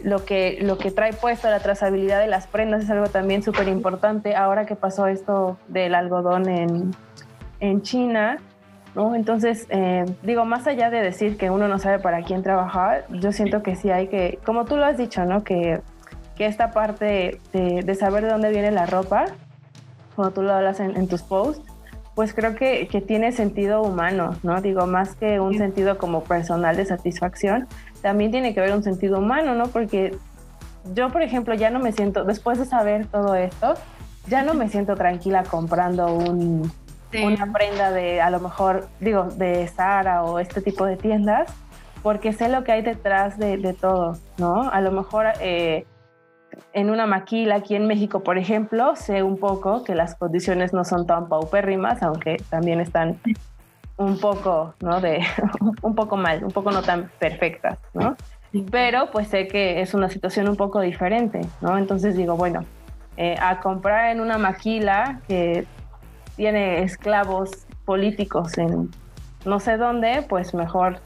lo, que, lo que trae puesto la trazabilidad de las prendas, es algo también súper importante. Ahora que pasó esto del algodón en, en China, ¿no? Entonces, eh, digo, más allá de decir que uno no sabe para quién trabajar, yo siento que sí hay que, como tú lo has dicho, ¿no? Que, que esta parte de, saber de dónde viene la ropa, como tú lo hablas en, tus posts, pues creo que, que, tiene sentido humano, ¿no? Digo, más que un sentido como personal de satisfacción, también tiene que haber un sentido humano, ¿no? Porque yo, por ejemplo, ya no me siento, después de saber todo esto, ya no me siento tranquila comprando un, una prenda de, a lo mejor, digo, de Sara o este tipo de tiendas, porque sé lo que hay detrás de, todo, ¿no? A lo mejor eh, en una maquila aquí en México, por ejemplo, sé un poco que las condiciones no son tan paupérrimas, aunque también están un poco, ¿no? De, (laughs) un poco mal, un poco no tan perfectas, ¿no? Pero pues sé que es una situación un poco diferente, ¿no? Entonces digo, bueno, eh, a comprar en una maquila que tiene esclavos políticos en no sé dónde, pues mejor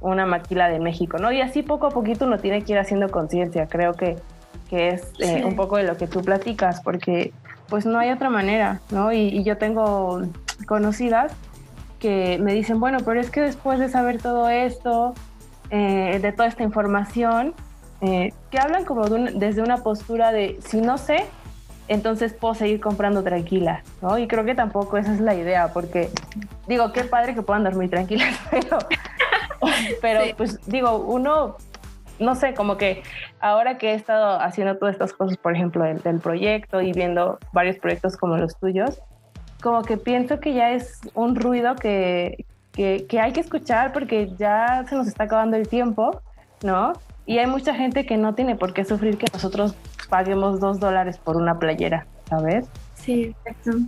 una maquila de México, ¿no? Y así poco a poquito uno tiene que ir haciendo conciencia, creo que, que es eh, un poco de lo que tú platicas, porque pues no hay otra manera, ¿no? Y, yo tengo conocidas que me dicen, bueno, pero es que después de saber todo esto, eh, de toda esta información, eh, que hablan como desde una postura de, si no sé, entonces puedo seguir comprando tranquila, ¿no? Y creo que tampoco esa es la idea, porque digo, qué padre que puedan dormir tranquilas, (laughs) pero, (laughs) pero pues digo, uno, no sé, como que ahora que he estado haciendo todas estas cosas, por ejemplo, del, proyecto y viendo varios proyectos como los tuyos, como que pienso que ya es un ruido que, que, que hay que escuchar porque ya se nos está acabando el tiempo, ¿no? Y hay mucha gente que no tiene por qué sufrir que nosotros paguemos dos dólares por una playera, ¿sabes? Sí, exacto.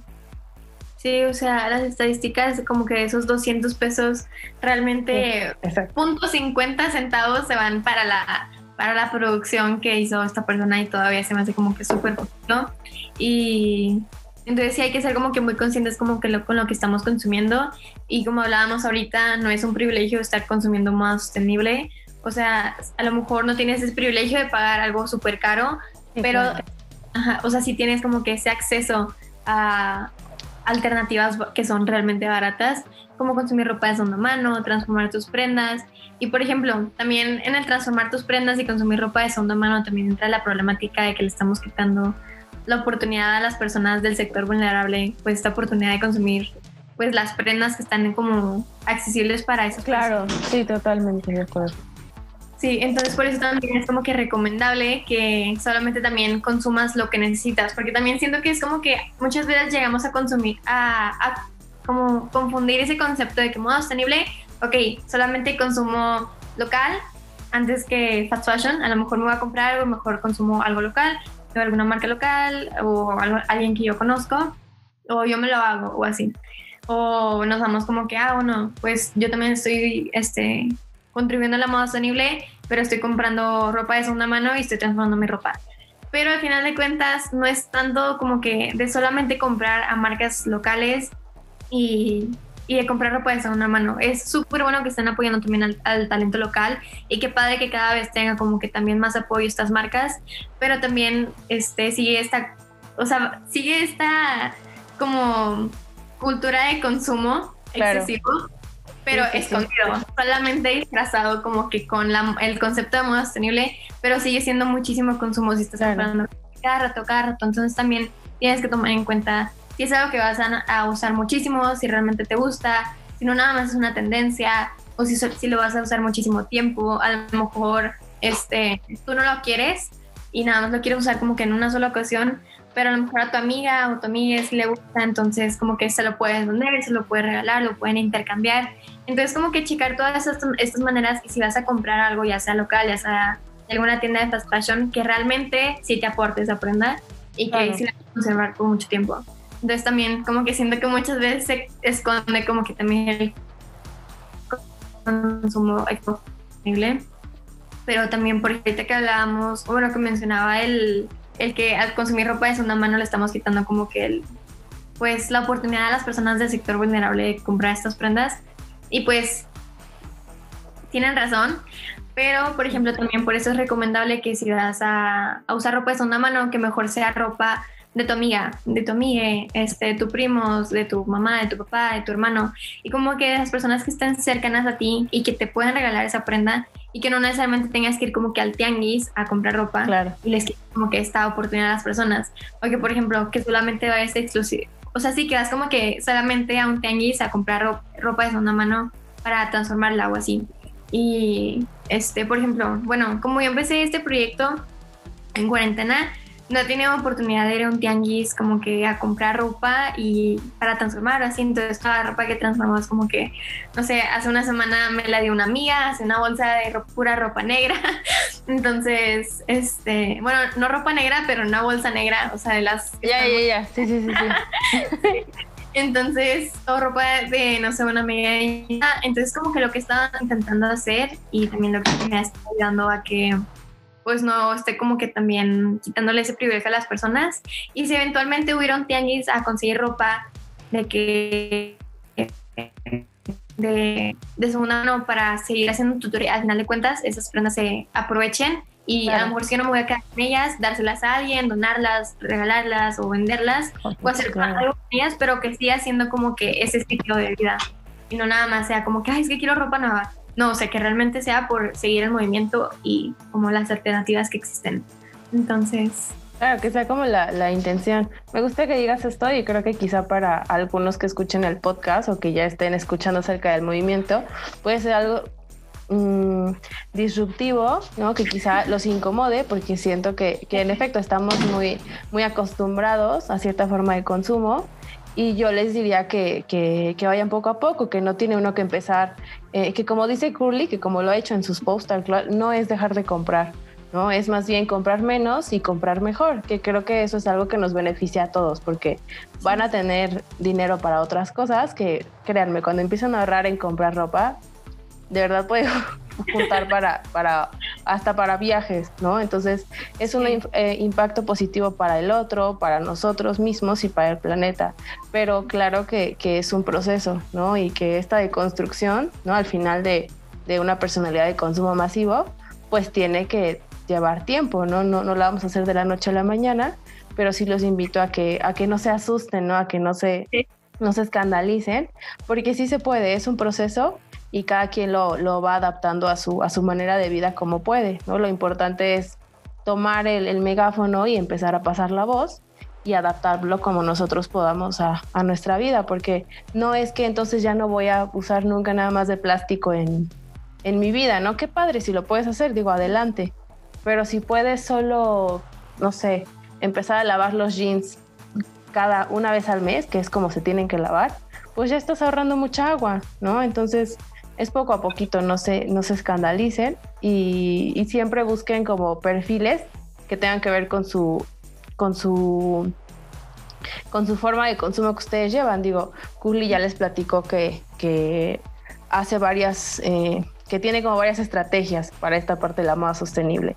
Sí, o sea, las estadísticas como que esos 200 pesos realmente punto 50 centavos se van para la para la producción que hizo esta persona y todavía se me hace como que súper poquito. Y entonces sí hay que ser como que muy conscientes como que lo, con lo que estamos consumiendo y como hablábamos ahorita, no es un privilegio estar consumiendo más sostenible. O sea, a lo mejor no tienes ese privilegio de pagar algo súper caro, pero, o sea, si tienes como que ese acceso a alternativas que son realmente baratas, como consumir ropa de segunda mano, transformar tus prendas. Y por ejemplo, también en el transformar tus prendas y consumir ropa de segunda mano también entra la problemática de que le estamos quitando la oportunidad a las personas del sector vulnerable, pues esta oportunidad de consumir pues las prendas que están como accesibles para eso. Claro, sí, totalmente de acuerdo. Sí, entonces por eso también es como que recomendable que solamente también consumas lo que necesitas, porque también siento que es como que muchas veces llegamos a consumir, a, como confundir ese concepto de que modo sostenible, ok, solamente consumo local antes que fast fashion, a lo mejor me voy a comprar algo, mejor consumo algo local, de alguna marca local o alguien que yo conozco, o yo me lo hago o así. O nos vamos como que, ah, bueno, pues yo también estoy, este, contribuyendo a la moda sostenible, pero estoy comprando ropa de segunda mano y estoy transformando mi ropa. Pero al final de cuentas no es tanto como que de solamente comprar a marcas locales y, y de comprar ropa de segunda mano. Es súper bueno que estén apoyando también al, talento local y qué padre que cada vez tenga como que también más apoyo estas marcas, pero también este, sigue esta, o sea, sigue esta como cultura de consumo excesivo pero escondido, solamente disfrazado como que con el concepto de moda sostenible, pero sigue siendo muchísimo consumo si estás comprando cada rato, cada rato. Entonces también tienes que tomar en cuenta si es algo que vas a, usar muchísimo, si realmente te gusta, si no nada más es una tendencia, o si, si lo vas a usar muchísimo tiempo, a lo mejor este, tú no lo quieres y nada más lo quieres usar como que en una sola ocasión, pero a lo mejor a tu amiga o tu amiga si le gusta, entonces como que se lo puedes vender, se lo puedes regalar, lo pueden intercambiar. Entonces como que checar todas estas, maneras y si vas a comprar algo, ya sea local, ya sea de alguna tienda de fast fashion, que realmente sí te aporte esa prenda y que sí la puedes conservar por mucho tiempo. Entonces también como que siento que muchas veces se esconde como que también el consumo disponible. Pero también por ahorita que hablábamos, o bueno, que mencionaba el el que al consumir ropa de segunda mano le estamos quitando como que el, pues la oportunidad a las personas del sector vulnerable de comprar estas prendas. Y pues tienen razón, pero por ejemplo también por eso es recomendable que si vas a, a usar ropa de segunda mano que mejor sea ropa de tu amiga, de tu amiga, este, de tu primo, de tu mamá, de tu papá, de tu hermano, y como que las personas que están cercanas a ti y que te puedan regalar esa prenda y que no necesariamente tengas que ir como que al tianguis a comprar ropa claro. y les como que esta oportunidad a las personas, o que por ejemplo que solamente vayas exclusivo, o sea, sí que vas como que solamente a un tianguis a comprar ropa de segunda mano para transformarla o así. Y este, por ejemplo, bueno, como yo empecé este proyecto en cuarentena, no he tenido oportunidad de ir a un tianguis como que a comprar ropa y para transformar así, entonces toda la ropa que transformamos como que, no sé, hace una semana me la dio una amiga, hace una bolsa de pura ropa negra, (laughs) entonces, este, bueno, no ropa negra, pero una bolsa negra, o sea, de las... Ya, ya, ya, sí, sí, sí, sí. (laughs) Entonces, o ropa de, no sé, una amiga. Entonces, como que lo que estaba intentando hacer y también lo que me está ayudando a que pues no esté como que también quitándole ese privilegio a las personas. Y si eventualmente hubiera un tianguis a conseguir ropa de que de, de segunda mano para seguir haciendo tutorial, al final de cuentas esas prendas se aprovechen y a lo mejor si yo no me voy a quedar con ellas, dárselas a alguien, donarlas, regalarlas o venderlas o hacer algo con ellas, pero que siga siendo como que ese estilo de vida. y no nada más sea como que, ay, es que quiero ropa nueva. No, o sea, que realmente sea por seguir el movimiento y como las alternativas que existen. Entonces, Claro, que sea como la, la, intención. Me gusta que digas esto y creo que quizá para algunos que escuchen el podcast o que ya estén escuchando acerca del movimiento, puede ser algo mmm, disruptivo, ¿no? Que quizá los incomode porque siento que, que, en efecto estamos muy, muy acostumbrados a cierta forma de consumo y yo les diría que, que, que, vayan poco a poco, que no tiene uno que empezar, eh, que como dice Curly, que como lo ha hecho en sus posts, no es dejar de comprar, ¿no? Es más bien comprar menos y comprar mejor, que creo que eso es algo que nos beneficia a todos, porque van a tener dinero para otras cosas que, créanme, cuando empiezan a ahorrar en comprar ropa, de verdad puede juntar para, para, hasta para viajes, ¿no? Entonces es un eh, impacto positivo para el otro, para nosotros mismos y para el planeta. Pero claro que, que, es un proceso, ¿no? Y que esta deconstrucción, ¿no? Al final de, de, una personalidad de consumo masivo, pues tiene que llevar tiempo, ¿no? No, no la vamos a hacer de la noche a la mañana, pero sí los invito a que, a que no se asusten, ¿no? A que no se, no se escandalicen, porque sí se puede, es un proceso y cada quien lo, lo, va adaptando a su, a su manera de vida como puede. ¿no? Lo importante es tomar el, el, megáfono y empezar a pasar la voz y adaptarlo como nosotros podamos a, a, nuestra vida, porque no es que entonces ya no voy a usar nunca nada más de plástico en, en mi vida, ¿no? Qué padre, si lo puedes hacer, digo, adelante. Pero si puedes solo, no sé, empezar a lavar los jeans cada una vez al mes, que es como se tienen que lavar, pues ya estás ahorrando mucha agua, ¿no? Entonces, es poco a poquito, no se, no se escandalicen y, siempre busquen como perfiles que tengan que ver con su, con su, con su forma de consumo que ustedes llevan. Digo, Curly ya les platicó que, que hace varias, eh, que tiene como varias estrategias para esta parte de la moda sostenible.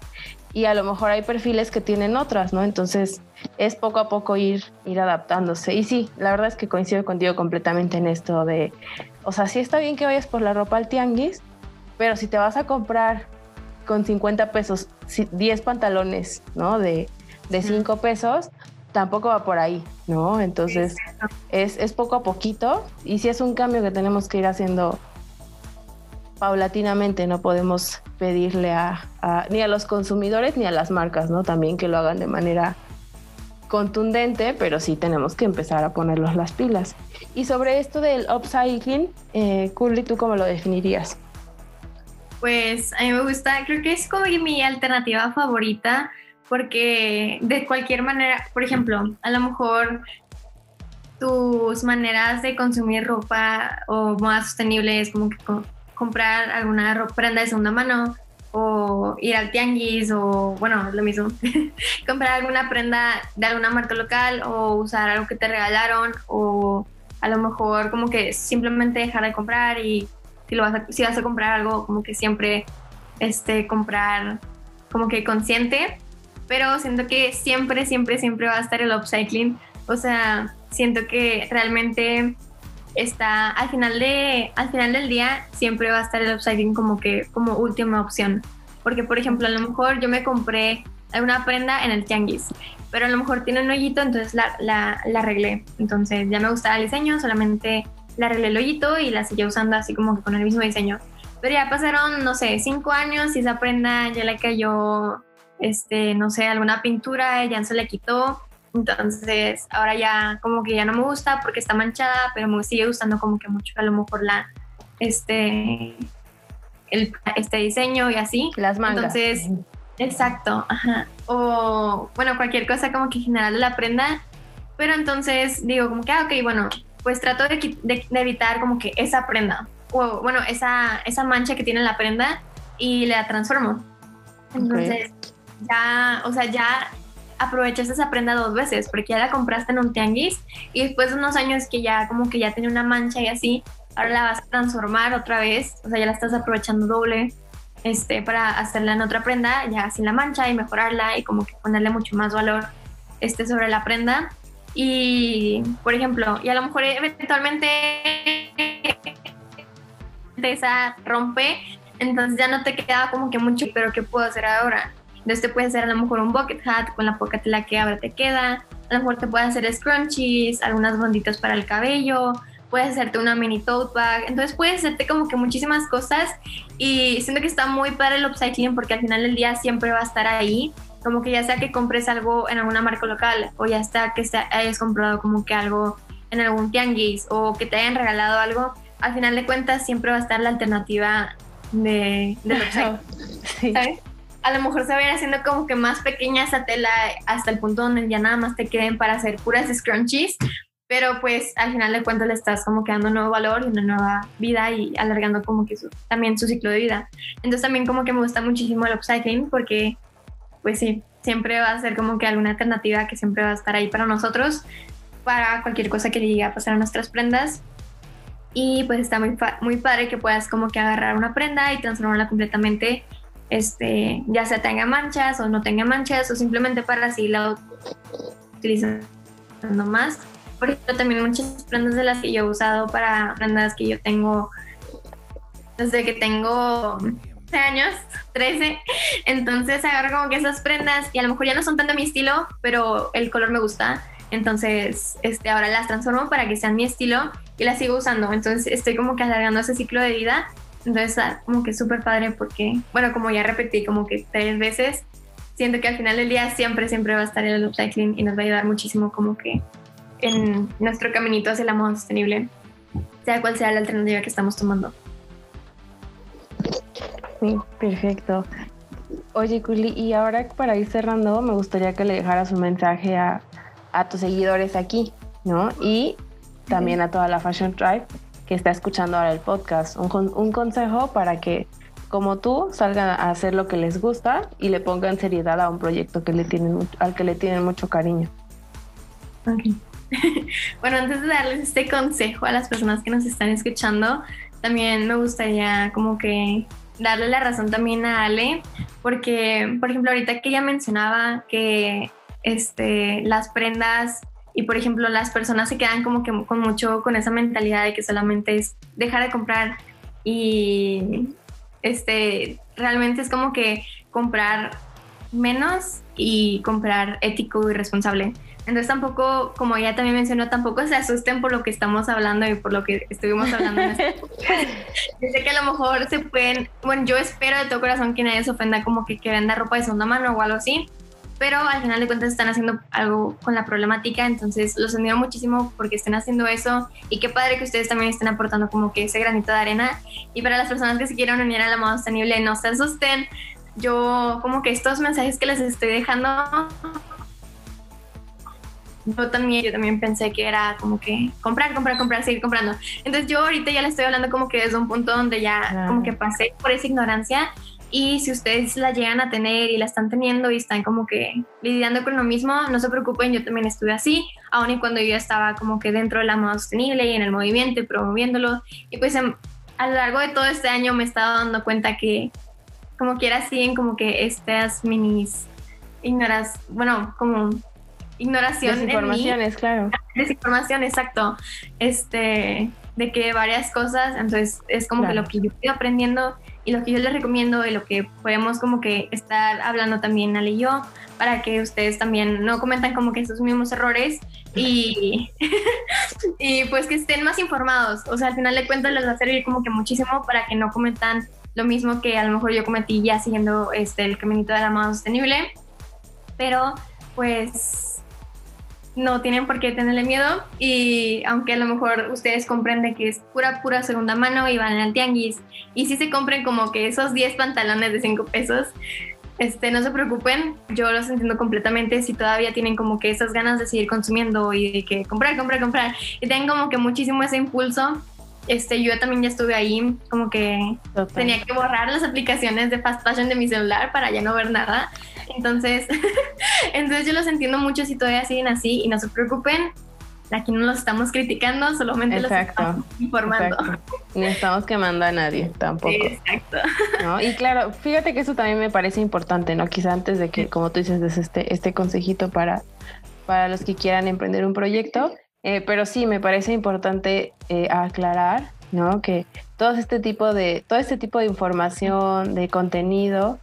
Y a lo mejor hay perfiles que tienen otras, ¿no? Entonces es poco a poco ir, ir adaptándose. Y sí, la verdad es que coincido contigo completamente en esto de o sea, sí está bien que vayas por la ropa al tianguis, pero si te vas a comprar con 50 pesos 10 pantalones, ¿no? De, de 5 pesos, tampoco va por ahí, ¿no? Entonces es, es, poco a poquito y sí es un cambio que tenemos que ir haciendo paulatinamente, no podemos pedirle a, ni a los consumidores ni a las marcas, ¿no? También que lo hagan de manera contundente, pero sí tenemos que empezar a ponerlos las pilas. Y sobre esto del upcycling, eh, Curly, ¿tú cómo lo definirías? Pues a mí me gusta, creo que es como mi alternativa favorita, porque de cualquier manera, por ejemplo, a lo mejor tus maneras de consumir ropa o moda sostenible es como que comprar alguna prenda de segunda mano o ir al tianguis o bueno, lo mismo, (laughs) comprar alguna prenda de alguna marca local o usar algo que te regalaron o a lo mejor como que simplemente dejar de comprar y si, vas a, si vas a comprar algo como que siempre este, comprar como que consciente, pero siento que siempre, siempre, siempre va a estar el upcycling, o sea, siento que realmente está al final de al final del día siempre va a estar el upcycling como que como última opción. Porque por ejemplo a lo mejor yo me compré una prenda en el tianguis pero a lo mejor tiene un hoyito entonces la, la, la arreglé. Entonces ya me gustaba el diseño solamente la arreglé el hoyito y la seguía usando así como que con el mismo diseño. Pero ya pasaron no sé cinco años y esa prenda ya le cayó este no sé alguna pintura ya se le quitó entonces, ahora ya como que ya no me gusta porque está manchada, pero me sigue gustando como que mucho a lo mejor la este el, este diseño y así. Las mangas. Entonces, exacto, ajá. O bueno, cualquier cosa como que general de la prenda. Pero entonces digo como que, ah, ok, bueno, pues trato de, de, de evitar como que esa prenda. O bueno, esa, esa mancha que tiene la prenda y la transformo. Entonces, okay. ya, o sea, ya aprovechaste esa prenda dos veces, porque ya la compraste en un tianguis y después de unos años que ya como que ya tenía una mancha y así, ahora la vas a transformar otra vez, o sea, ya la estás aprovechando doble este, para hacerla en otra prenda, ya sin la mancha y mejorarla y como que ponerle mucho más valor este, sobre la prenda. Y, por ejemplo, y a lo mejor eventualmente esa rompe, entonces ya no te queda como que mucho, pero ¿qué puedo hacer ahora? Entonces te puedes hacer a lo mejor un bucket hat con la poca tela que ahora te queda. A lo mejor te puedes hacer scrunchies, algunas bonditas para el cabello. Puedes hacerte una mini tote bag, entonces puedes hacerte como que muchísimas cosas. Y siento que está muy para el upcycling porque al final del día siempre va a estar ahí, como que ya sea que compres algo en alguna marca local o ya sea que hayas comprado como que algo en algún tianguis o que te hayan regalado algo, al final de cuentas siempre va a estar la alternativa de, de (laughs) ¿sabes? A lo mejor se va a ir haciendo como que más pequeña esa tela hasta el punto donde ya nada más te queden para hacer puras scrunchies, pero pues al final de cuentas le estás como que dando un nuevo valor y una nueva vida y alargando como que también su ciclo de vida. Entonces también como que me gusta muchísimo el upcycling porque pues sí, siempre va a ser como que alguna alternativa que siempre va a estar ahí para nosotros, para cualquier cosa que le llegue a pasar a nuestras prendas. Y pues está muy, muy padre que puedas como que agarrar una prenda y transformarla completamente este, ya sea tenga manchas o no tenga manchas o simplemente para así la utilizando más. Por ejemplo, también muchas prendas de las que yo he usado para prendas que yo tengo desde que tengo 13 años, (laughs) 13. Entonces agarro como que esas prendas y a lo mejor ya no son tanto mi estilo, pero el color me gusta. Entonces, este, ahora las transformo para que sean mi estilo y las sigo usando. Entonces, estoy como que alargando ese ciclo de vida entonces, como que súper padre porque, bueno, como ya repetí como que tres veces, siento que al final del día siempre, siempre va a estar el upcycling y nos va a ayudar muchísimo como que en nuestro caminito hacia la moda sostenible, sea cual sea la alternativa que estamos tomando. Sí, perfecto. Oye, Kuli, y ahora para ir cerrando, me gustaría que le dejaras un mensaje a, a tus seguidores aquí, ¿no? Y también a toda la Fashion Tribe que está escuchando ahora el podcast. Un, consejo para que, como tú, salgan a hacer lo que les gusta y le pongan seriedad a un proyecto que le tienen, al que le tienen mucho cariño. (laughs) bueno, antes de darles este consejo a las personas que nos están escuchando, también me gustaría como que darle la razón también a Ale, porque, por ejemplo, ahorita que ella mencionaba que este, las prendas y por ejemplo las personas se quedan como que con mucho con esa mentalidad de que solamente es dejar de comprar y este realmente es como que comprar menos y comprar ético y responsable. Entonces tampoco, como ya también mencionó, tampoco se asusten por lo que estamos hablando y por lo que estuvimos hablando. En este (laughs) yo sé que a lo mejor se pueden, bueno, yo espero de todo corazón que nadie se ofenda como que, que venda ropa de segunda mano o algo así, pero al final de cuentas están haciendo algo con la problemática, entonces los admiro muchísimo porque estén haciendo eso y qué padre que ustedes también estén aportando como que ese granito de arena. Y para las personas que se quieran unir a la moda sostenible no se asusten, yo como que estos mensajes que les estoy dejando yo también, yo también pensé que era como que comprar, comprar, comprar, seguir comprando. Entonces yo ahorita ya le estoy hablando como que desde un punto donde ya como que pasé por esa ignorancia y si ustedes la llegan a tener y la están teniendo y están como que lidiando con lo mismo, no se preocupen, yo también estuve así, aun y cuando yo estaba como que dentro de la moda sostenible y en el movimiento y promoviéndolo. Y pues a lo largo de todo este año me he estado dando cuenta que como quiera siguen como que estas minis ignoras, bueno, como ignoración. Desinformaciones, claro. Desinformación, exacto. Este, de que varias cosas, entonces es como que lo que yo estoy aprendiendo y lo que yo les recomiendo y lo que podemos como que estar hablando también Ale y yo para que ustedes también no cometan como que estos mismos errores y, (laughs) y pues que estén más informados. O sea, al final de cuentas les va a servir como que muchísimo para que no cometan lo mismo que a lo mejor yo cometí ya siguiendo este, el caminito de la moda sostenible. Pero pues no tienen por qué tenerle miedo y aunque a lo mejor ustedes comprenden que es pura, pura segunda mano y van al tianguis y si se compren como que esos 10 pantalones de 5 pesos, este, no se preocupen, yo los entiendo completamente si todavía tienen como que esas ganas de seguir consumiendo y de que comprar, comprar, comprar y tienen como que muchísimo ese impulso. Este, yo también ya estuve ahí, como que tenía que borrar las aplicaciones de fast fashion de mi celular para ya no ver nada. Entonces, (laughs) entonces yo los entiendo mucho si todavía siguen así y no se preocupen. Aquí no los estamos criticando, solamente los estamos informando. Ni estamos quemando a nadie (laughs) tampoco. exacto. Y claro, fíjate que eso también me parece importante, ¿no? Quizá antes de que, como tú dices, des este, este consejito para, para los que quieran emprender un proyecto. Eh, pero sí, me parece importante eh, aclarar, ¿no? Que todo este tipo de, todo este tipo de información, de contenido,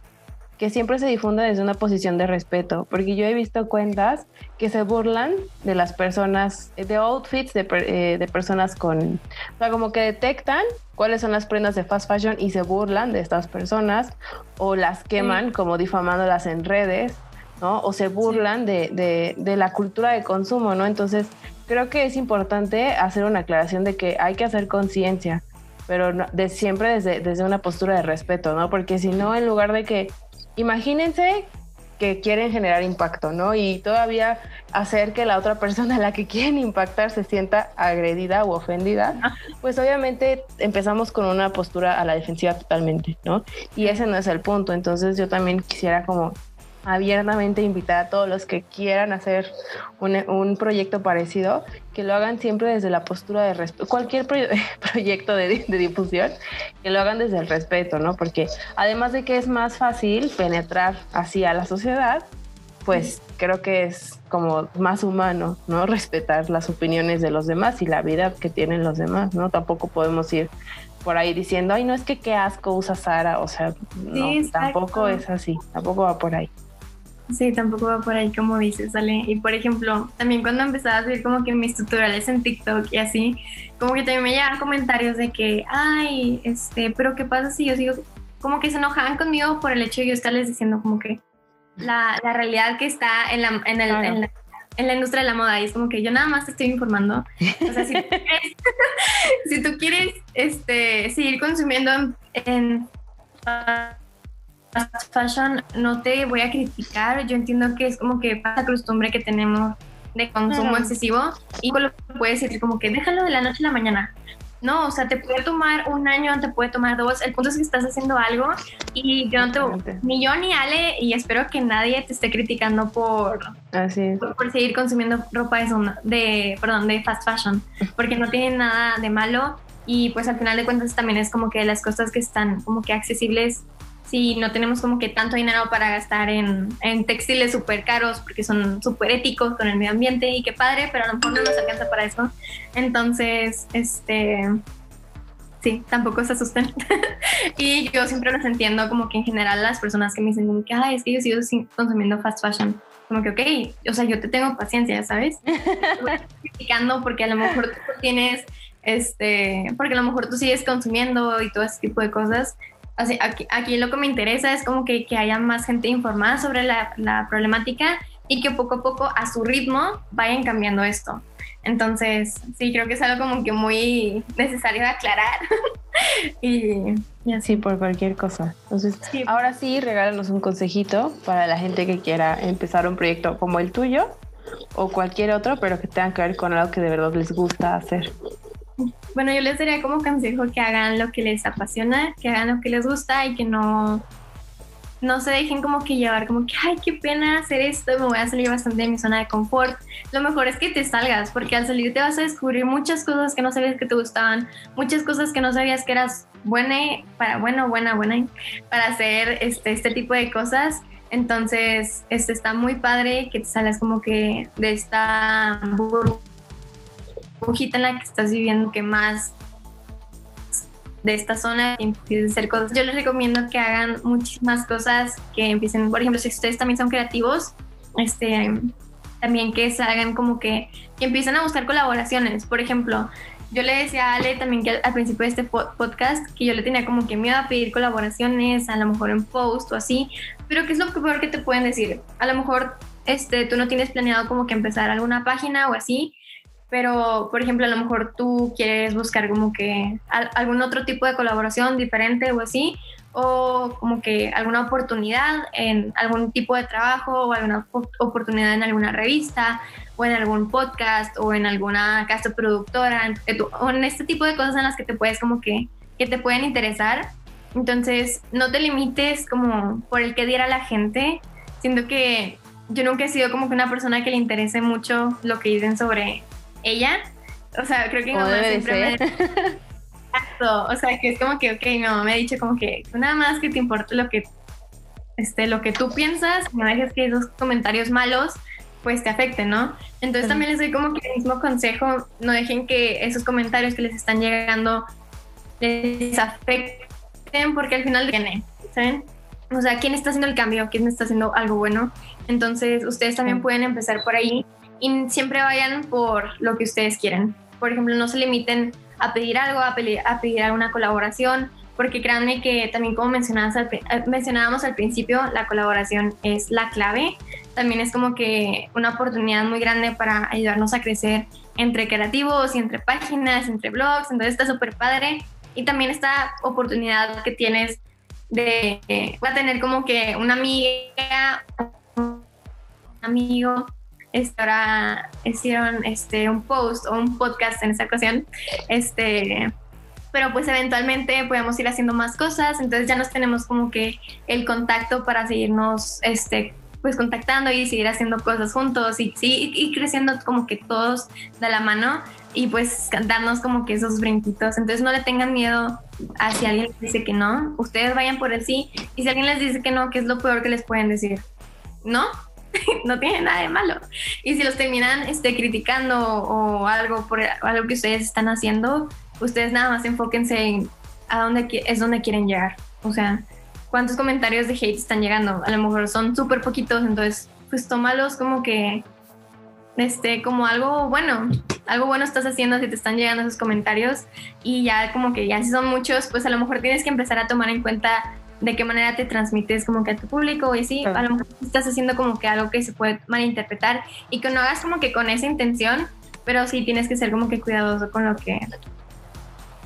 que siempre se difunda desde una posición de respeto, porque yo he visto cuentas que se burlan de las personas, de outfits de, eh, de personas con, o sea, como que detectan cuáles son las prendas de fast fashion y se burlan de estas personas o las queman como difamándolas en redes, ¿no? O se burlan de, de, de la cultura de consumo, ¿no? Entonces, creo que es importante hacer una aclaración de que hay que hacer conciencia, pero de siempre desde, desde una postura de respeto, ¿no? Porque si no, en lugar de que imagínense que quieren generar impacto, ¿no? Y todavía hacer que la otra persona a (laughs) la que quieren impactar se sienta agredida o ofendida, pues obviamente empezamos con una postura a la defensiva totalmente, ¿no? Y ese no es el punto. Entonces yo también quisiera como abiertamente invitar a todos los que quieran hacer un, un, proyecto parecido, que lo hagan siempre desde la postura de respeto, cualquier (laughs) proyecto de, de, difusión, que lo hagan desde el respeto, ¿no? Porque además de que es más fácil penetrar así a la sociedad, pues creo que es como más humano, ¿no? Respetar las opiniones de los demás y la vida que tienen los demás, ¿no? Tampoco podemos ir por ahí diciendo, ay, no es que qué asco usa Sara, o sea, no, sí, tampoco es así, tampoco va por ahí. Sí, tampoco va por ahí como dices, ¿sale? Y por ejemplo, también cuando empezaba a subir como que mis tutoriales en TikTok y así, como que también me llegaban comentarios de que, ay, este, pero ¿qué pasa si yo sigo? Como que se enojaban conmigo por el hecho de yo estarles diciendo como que la, la realidad que está en la, en, el, en, la, en la industria de la moda y es como que yo nada más te estoy informando. O sea, si tú (laughs) quieres, (laughs) si tú quieres este, seguir consumiendo en, en fast fashion no te voy a criticar, yo entiendo que es como que pasa costumbre que tenemos de consumo excesivo y lo puedes decir como que déjalo de la noche a la mañana. No, o sea, te puede tomar un año, te puede tomar dos. El punto es que estás haciendo algo y yo no te, ni yo ni Ale, y espero que nadie te esté criticando por, por, seguir consumiendo ropa de, de, perdón, de fast fashion, porque no tiene nada de malo. Y pues al final de cuentas también es como que las cosas que están como que accesibles si no tenemos como que tanto dinero para gastar en, en textiles súper caros porque son súper éticos con el medio ambiente y qué padre, pero a lo mejor no nos alcanza para eso. Entonces, este, sí, tampoco se asusten. (laughs) y yo siempre los entiendo como que en general las personas que me dicen como que, ay, es que yo sigo consumiendo fast fashion. Como que, ok, o sea, yo te tengo paciencia, ¿sabes? (laughs) Criticando porque a lo mejor tú tienes, este, porque a lo mejor tú sigues consumiendo y todo ese tipo de cosas, aquí, aquí, lo que me interesa es como que, que haya más gente informada sobre la, la, problemática y que poco a poco a su ritmo vayan cambiando esto. Entonces, sí, creo que es algo como que muy necesario de aclarar. (laughs) y, y, así por cualquier cosa. Entonces, ahora sí, regálanos un consejito para la gente que quiera empezar un proyecto como el tuyo o cualquier otro, pero que tenga que ver con algo que de verdad les gusta hacer. Bueno, yo les daría como consejo que hagan lo que les apasiona, que hagan lo que les gusta y que no, no se dejen como que llevar como que, ay, qué pena hacer esto, me voy a salir bastante de mi zona de confort. Lo mejor es que te salgas, porque al salir te vas a descubrir muchas cosas que no sabías que te gustaban, muchas cosas que no sabías que eras buena, para, bueno, buena, buena, para hacer este, este tipo de cosas. Entonces, este está muy padre que te salgas como que de esta burbujita en la que estás viviendo que más de esta zona empiecen a hacer cosas. Yo les recomiendo que hagan muchísimas cosas, que empiecen, por ejemplo, si ustedes también son creativos, este, también que salgan como que, que empiecen a buscar colaboraciones. Por ejemplo, yo le decía a Ale también que al, principio de este podcast que yo le tenía como que miedo a pedir colaboraciones, a lo mejor en post o así, pero ¿qué es lo peor que te pueden decir? A lo mejor este, tú no tienes planeado como que empezar alguna página o así, pero por ejemplo a lo mejor tú quieres buscar como que algún otro tipo de colaboración diferente o así, o como que alguna oportunidad en algún tipo de trabajo o alguna oportunidad en alguna revista o en algún podcast o en alguna casa productora o en este tipo de cosas en las que te puedes como que, que te pueden interesar. Entonces, no te limites como por el que diera la gente. Siento que yo nunca he sido como que una persona que le interese mucho lo que dicen sobre ella. O sea, creo que mi mamá siempre me... Exacto, o sea, que es como que, ok, mi mamá me ha dicho como que nada más que te importe lo que, este, lo que tú piensas, no dejes que esos comentarios malos pues te afecten, ¿no? Entonces también les doy como que el mismo consejo, no dejen que esos comentarios que les están llegando les afecten porque al final viene, ¿saben? o sea, quién está haciendo el cambio, quién está haciendo algo bueno. Entonces, ustedes también pueden empezar por ahí y siempre vayan por lo que ustedes quieren. Por ejemplo, no se limiten a pedir algo, a pedir, a pedir alguna colaboración, porque créanme que también como al, eh, mencionábamos al principio, la colaboración es la clave. También es como que una oportunidad muy grande para ayudarnos a crecer entre creativos y entre páginas, entre blogs, entonces está súper padre. Y también esta oportunidad que tienes de, a tener como que una amiga, un amigo, ahora hicieron este, un post o un podcast en esa ocasión, este, pero pues eventualmente podemos ir haciendo más cosas, entonces ya nos tenemos como que el contacto para seguirnos este, pues contactando y seguir haciendo cosas juntos y, sí, y creciendo como que todos de la mano y pues darnos como que esos brinquitos. Entonces no le tengan miedo a si alguien les dice que no, ustedes vayan por el sí y si alguien les dice que no, ¿qué es lo peor que les pueden decir? ¿No? (laughs) no tiene nada de malo. Y si los terminan este, criticando o algo por algo que ustedes están haciendo, ustedes nada más enfóquense en a dónde es donde quieren llegar. O sea, cuántos comentarios de hate están llegando. A lo mejor son súper poquitos, entonces pues tómalos como que, este, como algo bueno, algo bueno estás haciendo si te están llegando esos comentarios y ya como que ya si son muchos, pues a lo mejor tienes que empezar a tomar en cuenta de qué manera te transmites como que a tu público y sí, a lo mejor estás haciendo como que algo que se puede malinterpretar y que no hagas como que con esa intención, pero sí tienes que ser como que cuidadoso con lo que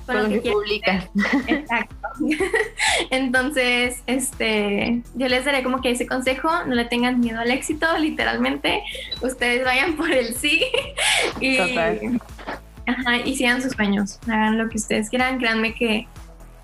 con, lo, que, publicas. (laughs) Exacto. (laughs) Entonces, este, yo les daré como que ese consejo, no le tengan miedo al éxito, literalmente. Ustedes vayan por el sí (laughs) y, Ajá, y sigan sus sueños, hagan lo que ustedes quieran, créanme que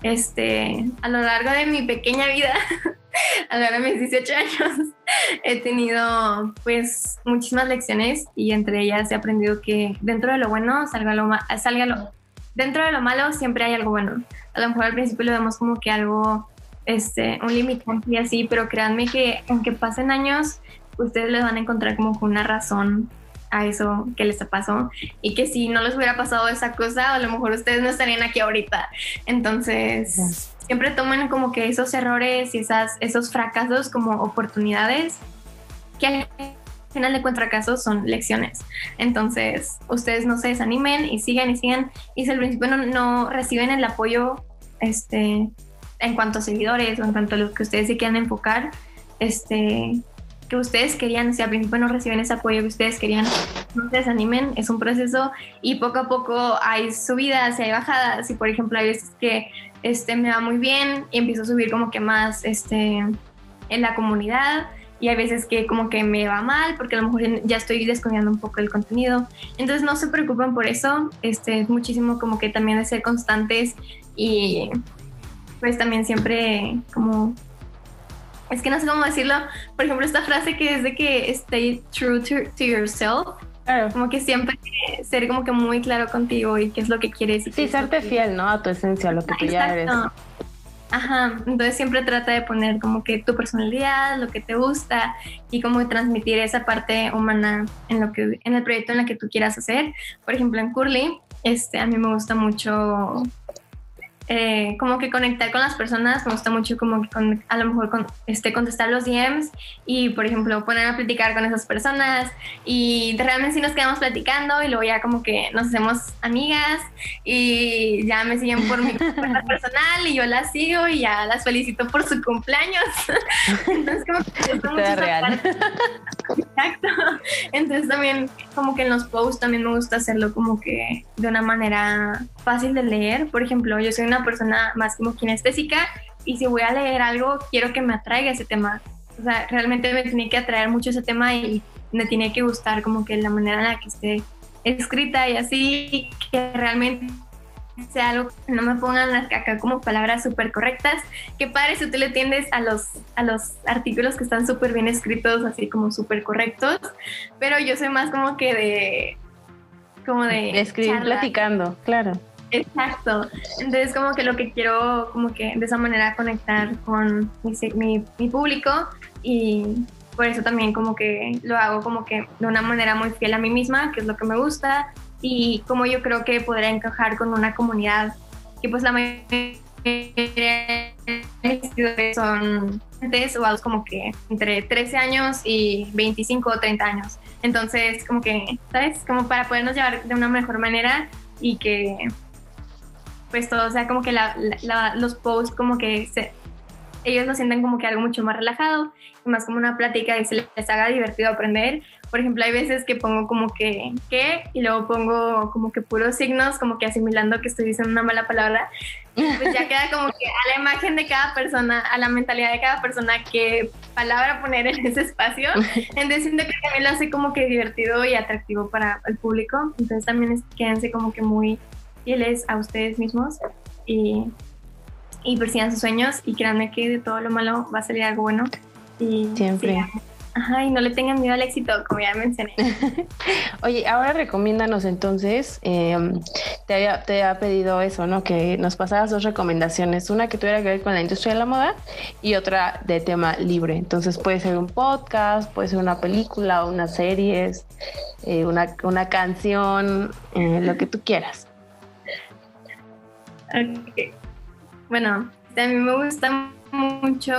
este, a lo largo de mi pequeña vida, (laughs) a lo largo de mis 18 años, (laughs) he tenido pues muchísimas lecciones y entre ellas he aprendido que dentro de lo bueno salga lo, salga lo dentro de lo malo siempre hay algo bueno. A lo mejor al principio lo vemos como que algo, este, un limitante y así, pero créanme que aunque pasen años, ustedes les van a encontrar como una razón a eso que les pasó y que si no les hubiera pasado esa cosa, a lo mejor ustedes no estarían aquí ahorita. Entonces, siempre tomen como que esos errores y esas, esos fracasos como oportunidades que final de cuentas fracasos son lecciones. Entonces, ustedes no se desanimen y sigan y sigan. Y si al principio no, no, reciben el apoyo este, en cuanto a seguidores o en cuanto a lo que ustedes se quieran enfocar, este, que ustedes querían, si al principio no reciben ese apoyo que ustedes querían, no se desanimen, es un proceso y poco a poco hay subidas y hay bajadas. Y por ejemplo, hay veces que este, me va muy bien y empiezo a subir como que más este, en la comunidad y hay veces que como que me va mal porque a lo mejor ya estoy descuidando un poco el contenido. Entonces no se preocupen por eso, este, es muchísimo como que también de ser constantes y pues también siempre como... Es que no sé cómo decirlo. Por ejemplo, esta frase que es de que stay true to, yourself. Como que siempre ser como que muy claro contigo y qué es lo que quieres. sí, serte fiel, ¿no? A tu esencia, a lo que tú ya eres. Ajá, entonces siempre trata de poner como que tu personalidad, lo que te gusta y como transmitir esa parte humana en lo que en el proyecto en el que tú quieras hacer. Por ejemplo, en Curly, este a mí me gusta mucho eh, como que conectar con las personas, me gusta mucho como que con, a lo mejor con, este, contestar los DMs y por ejemplo poner a platicar con esas personas y realmente sí nos quedamos platicando y luego ya como que nos hacemos amigas y ya me siguen por mi (laughs) cuenta personal y yo las sigo y ya las felicito por su cumpleaños. (laughs) Entonces como que mucho real. Exacto. Entonces también como que en los posts también me gusta hacerlo como que de una manera fácil de leer. Por ejemplo, yo soy una persona más como kinestésica y si voy a leer algo, quiero que me atraiga ese tema. O sea, realmente me tiene que atraer mucho ese tema y me tiene que gustar como que la manera en la que esté escrita y así, que realmente sea algo que no me pongan acá como palabras súper correctas. Que padre si tú le tiendes a los, a los artículos que están súper bien escritos, así como súper correctos, pero yo soy más como que de... Como de... escribir platicando, claro. Exacto. Entonces como que lo que quiero como que de esa manera conectar con mi, mi, público y por eso también como que lo hago como que de una manera muy fiel a mí misma, que es lo que me gusta y como yo creo que podría encajar con una comunidad que pues la mayoría son o como que entre 13 años y 25 o 30 años. Entonces, como que, ¿sabes? Como para podernos llevar de una mejor manera y que pues todo sea como que los posts como que se, ellos lo sienten como que algo mucho más relajado más como una plática y se les haga divertido aprender. Por ejemplo, hay veces que pongo como que qué y luego pongo como que puros signos, como que asimilando que estoy diciendo una mala palabra. Pues ya queda como que a la imagen de cada persona, a la mentalidad de cada persona, qué palabra poner en ese espacio. Entonces siento que también lo hace como que divertido y atractivo para el público. Entonces también quédense como que muy fieles a ustedes mismos y y persigan sus sueños y créanme que de todo lo malo va a salir algo bueno. Y Siempre. Ajá, y no le tengan miedo al éxito, como ya mencioné. (laughs) Oye, ahora recomiéndanos entonces, em, te, había, te había pedido eso, ¿no? Que nos pasaras dos recomendaciones, una que tuviera que ver con la industria de la moda y otra de tema libre. Entonces puede ser un podcast, puede ser una película, una series, eh, una, una canción, eh, lo que tú quieras. Okay. Bueno, a mí me gustan mucho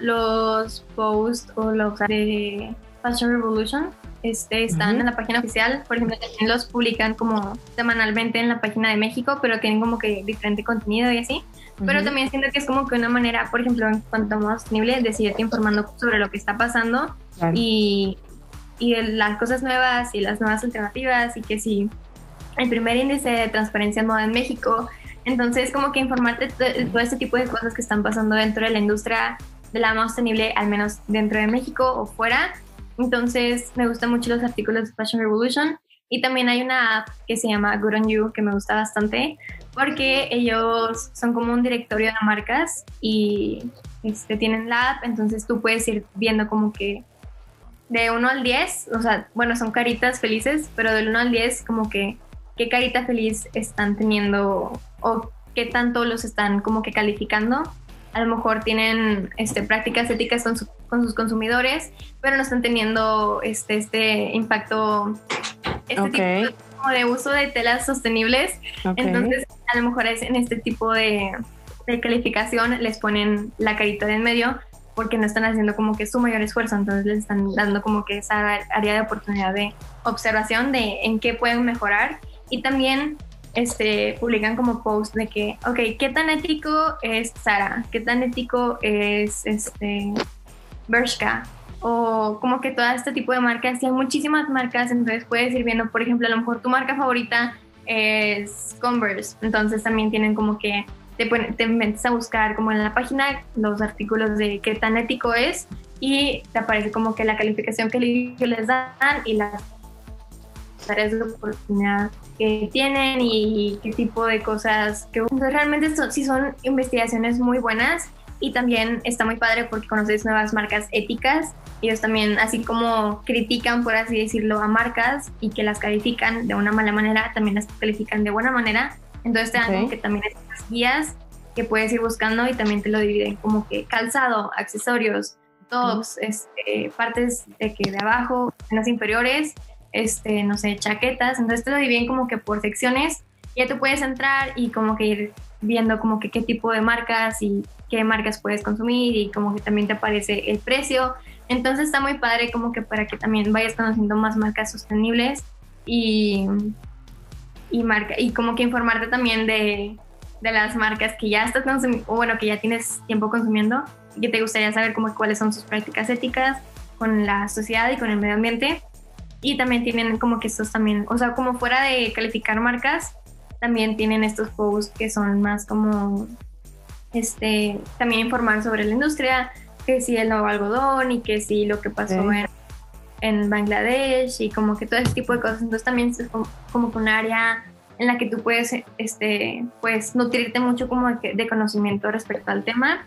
los posts o los de Fashion Revolution. Este, están en la página oficial, por ejemplo, también los publican como semanalmente en la página de México, pero tienen como que diferente contenido y así. Pero también siento que es como que una manera, por ejemplo, en cuanto a más sostenible, de seguirte informando sobre lo que está pasando y, y de las cosas nuevas y las nuevas alternativas y que si el primer índice de transparencia en moda en México entonces, como que informarte de todo este tipo de cosas que están pasando dentro de la industria de la moda sostenible, al menos dentro de México o fuera. Entonces, me gustan mucho los artículos de Fashion Revolution. Y también hay una app que se llama Good on You, que me gusta bastante, porque ellos son como un directorio de marcas y este, tienen la app, entonces tú puedes ir viendo como que de 1 al 10, o sea, bueno, son caritas felices, pero del 1 al 10 como que qué carita feliz están teniendo o qué tanto los están como que calificando. A lo mejor tienen este, prácticas éticas con, con sus consumidores, pero no están teniendo este, este impacto, este tipo de uso de telas sostenibles. Entonces, a lo mejor es en este tipo de, de calificación les ponen la carita de en medio porque no están haciendo como que su mayor esfuerzo, entonces les están dando como que esa área de oportunidad de observación de en qué pueden mejorar y también este, publican como post de que, ok, ¿qué tan ético es Sara? ¿Qué tan ético es este, Bershka? O como que todo este tipo de marcas, y hay muchísimas marcas, entonces puedes ir viendo, por ejemplo, a lo mejor tu marca favorita es Converse, entonces también tienen como que te, te metes a buscar como en la página los artículos de qué tan ético es y te aparece como que la calificación que les dan y las áreas de oportunidad que tienen y qué tipo de cosas que realmente son, sí son investigaciones muy buenas y también está muy padre porque conoces nuevas marcas éticas. Ellos también, así como critican, por así decirlo, a marcas y que las califican de una mala manera, también las califican de buena manera. Entonces te dan como que también estas guías que puedes ir buscando y también te lo dividen como que calzado, accesorios, tops, este, partes de que de abajo, las inferiores este, no sé, chaquetas, entonces te lo dividen como que por secciones, ya tú puedes entrar y como que ir viendo como que qué tipo de marcas y qué marcas puedes consumir y como que también te aparece el precio. Entonces está muy padre como que para que también vayas conociendo más marcas sostenibles y, y, marca, y como que informarte también de, de las marcas que ya estás bueno, que ya tienes tiempo consumiendo y que te gustaría saber como cuáles son sus prácticas éticas con la sociedad y con el medio ambiente. Y también tienen como que estos también, o sea, como fuera de calificar marcas, también tienen estos posts que son más como, este, también informar sobre la industria, que si el nuevo algodón y que si lo que pasó en, en, Bangladesh y como que todo ese tipo de cosas. Entonces también es como, como un área en la que tú puedes, este, pues, nutrirte mucho como de, de conocimiento respecto al tema.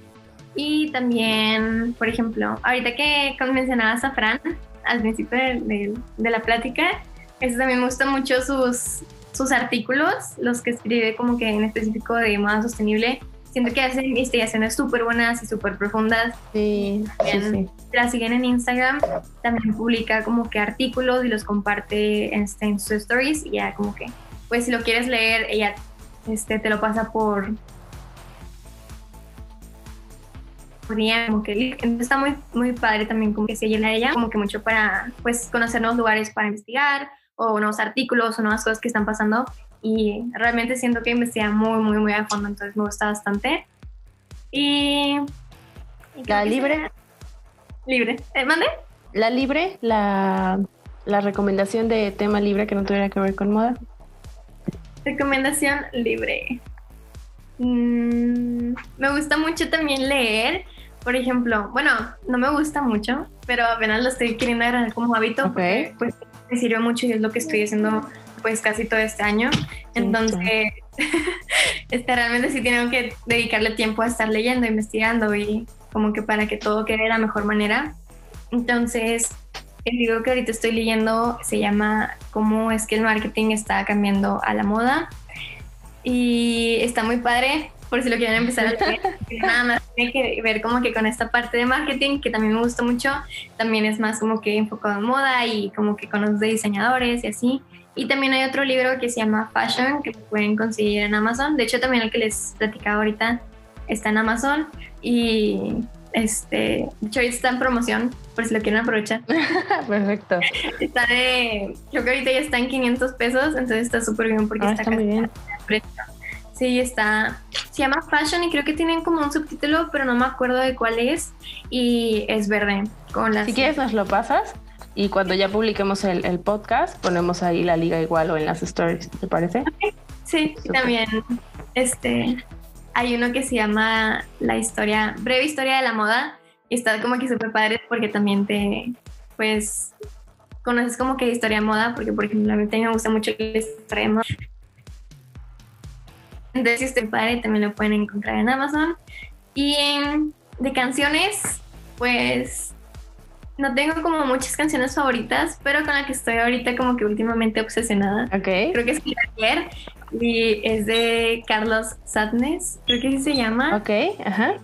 Y también, por ejemplo, ahorita que mencionabas a Fran, al principio de, la plática. Eso también me gustan mucho sus, sus artículos, los que escribe como que en específico de moda sostenible. Siento que hacen investigaciones súper buenas y súper profundas. Sí, sí, La siguen en Instagram, también publica como que artículos y los comparte en, en sus stories. Y ya como que, pues si lo quieres leer, ella este, te lo pasa por, como que está muy, muy padre también como que se llena ella, como que mucho para pues conocer nuevos lugares para investigar o nuevos artículos o nuevas cosas que están pasando y realmente siento que investiga muy, muy, muy a fondo, entonces me gusta bastante. Y... ¿La libre? Libre. ¿Eh, ¿Mande? La libre, la, la recomendación de tema libre que no tuviera que ver con moda. Recomendación libre. Mm, me gusta mucho también leer. Por ejemplo, bueno, no me gusta mucho, pero apenas lo estoy queriendo agarrar como hábito porque pues me sirve mucho y es lo que estoy haciendo pues casi todo este año. Entonces, (laughs) este, realmente sí tengo que dedicarle tiempo a estar leyendo, investigando y como que para que todo quede de la mejor manera. Entonces, el libro que ahorita estoy leyendo se llama Cómo es que el marketing está cambiando a la moda y está muy padre por si lo quieren empezar a leer. (laughs) Nada más tiene que ver como que con esta parte de marketing que también me gusta mucho. También es más como que enfocado en moda y como que con los diseñadores y así. Y también hay otro libro que se llama Fashion que pueden conseguir en Amazon. De hecho, también el que les platicaba ahorita está en Amazon. Y este, de hecho, está en promoción, por si lo quieren aprovechar. (laughs) Perfecto. Está de, creo que ahorita ya está en 500 pesos, entonces está súper bien porque ah, está, muy bien. Sí, está. Se llama Fashion y creo que tienen como un subtítulo, pero no me acuerdo de cuál es. Y es verde. Con las... Si quieres, nos lo pasas. Y cuando ya publiquemos el, podcast, ponemos ahí la liga igual o en las stories, ¿te parece? Sí, también. Este, hay uno que se llama La historia, breve historia de la moda. Y está como que súper padre porque también te, pues, conoces como que historia de moda, porque por ejemplo a mí también me gusta mucho el historia de moda. Entonces, si este padre, también lo pueden encontrar en Amazon. Y de canciones, pues no tengo como muchas canciones favoritas, pero con la que estoy ahorita como que últimamente obsesionada. Ok. Creo que es ayer y es de Carlos Sadness, creo que así se llama. Ok, ajá.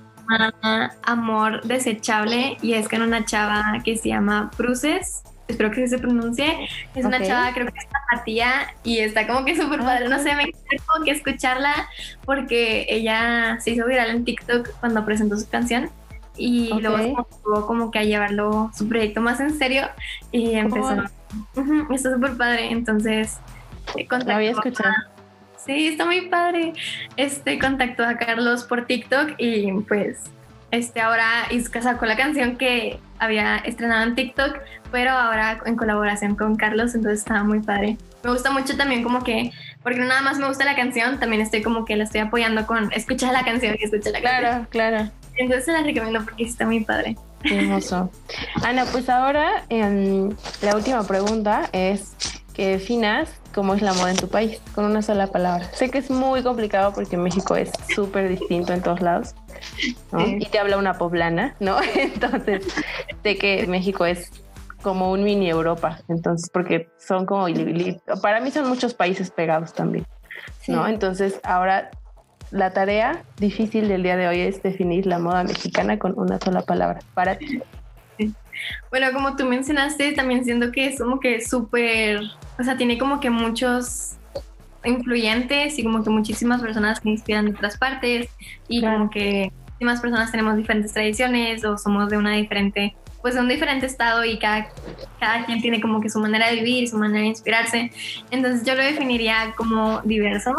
amor desechable y es con una chava que se llama Bruces espero que se pronuncie. Es una chava, creo que es Matía y está como que súper padre. No sé, me quiero como que escucharla porque ella se hizo viral en TikTok cuando presentó su canción y luego estuvo como que a llevarlo su proyecto más en serio y empezó. está súper padre, entonces. Eh, la voy a escuchar. sí, está muy padre. Este contactó a Carlos por TikTok y pues este ahora sacó la canción que había estrenado en TikTok, pero ahora en colaboración con Carlos, entonces estaba muy padre. Me gusta mucho también como que, porque no nada más me gusta la canción, también estoy como que la estoy apoyando con escucha la canción y escucha la canción. Claro, claro. Entonces se la recomiendo porque está muy padre. hermoso. Ana, pues ahora em, la última pregunta es que definas cómo es la moda en tu país con una sola palabra. Sé que es muy complicado porque México es súper distinto en todos lados. Y te habla una poblana, ¿no? (laughs) Entonces, sé que México es como un mini Europa, entonces, porque son como, para mí son muchos países pegados también, ¿no? Entonces, ahora la tarea difícil del día de hoy es definir la moda mexicana con una sola palabra para ti. (laughs) Bueno, como tú mencionaste, también siento que es como que súper, o sea, tiene como que muchos influyentes y como que muchísimas personas que inspiran de otras partes y como que muchísimas personas tenemos diferentes tradiciones o somos de una diferente, pues de un diferente estado y cada, cada quien tiene como que su manera de vivir, su manera de inspirarse. Entonces yo lo definiría como diverso.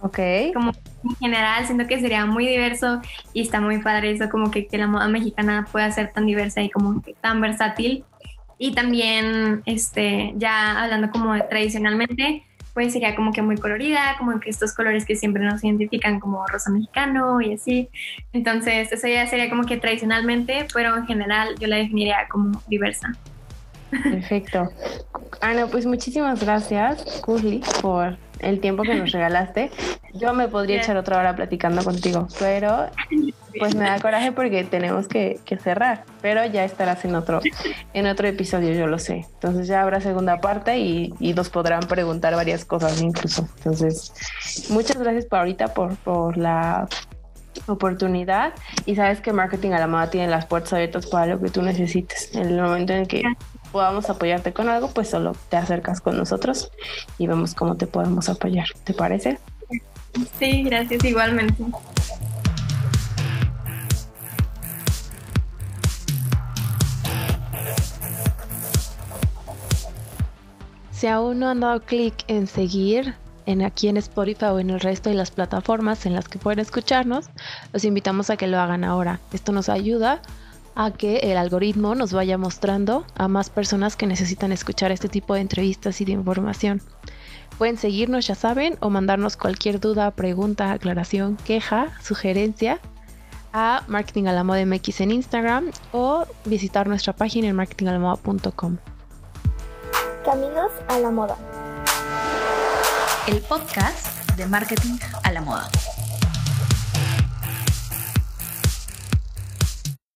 Ok. Como en general siento que sería muy diverso y está muy padre eso como que, que la moda mexicana pueda ser tan diversa y como que tan versátil. Y también, este, ya hablando como de tradicionalmente, pues sería como que muy colorida, como que estos colores que siempre nos identifican como rosa mexicano y así. Entonces, eso ya sería como que tradicionalmente, pero en general yo la definiría como diversa. Perfecto. Ana, pues muchísimas gracias, Curly, por el tiempo que nos regalaste. Yo me podría echar otra hora platicando contigo, pero pues me da coraje porque tenemos que, cerrar. Pero ya estarás en otro, en otro episodio, yo lo sé. Entonces ya habrá segunda parte y, nos podrán preguntar varias cosas incluso. Entonces, muchas gracias por ahorita por, por la oportunidad y sabes que Marketing a la Moda tiene las puertas abiertas para lo que tú necesites. En el momento en que podamos apoyarte con algo, pues solo te acercas con nosotros y vemos cómo te podemos apoyar. ¿Te parece? Sí, gracias igualmente. Si aún no han dado clic en seguir en aquí en Spotify o en el resto de las plataformas en las que pueden escucharnos, los invitamos a que lo hagan ahora. Esto nos ayuda a que el algoritmo nos vaya mostrando a más personas que necesitan escuchar este tipo de entrevistas y de información. Pueden seguirnos, ya saben, o mandarnos cualquier duda, pregunta, aclaración, queja, sugerencia a Marketing a la Moda MX en Instagram o visitar nuestra página en marketingalamoda.com. Caminos a la Moda. El podcast de Marketing a la Moda.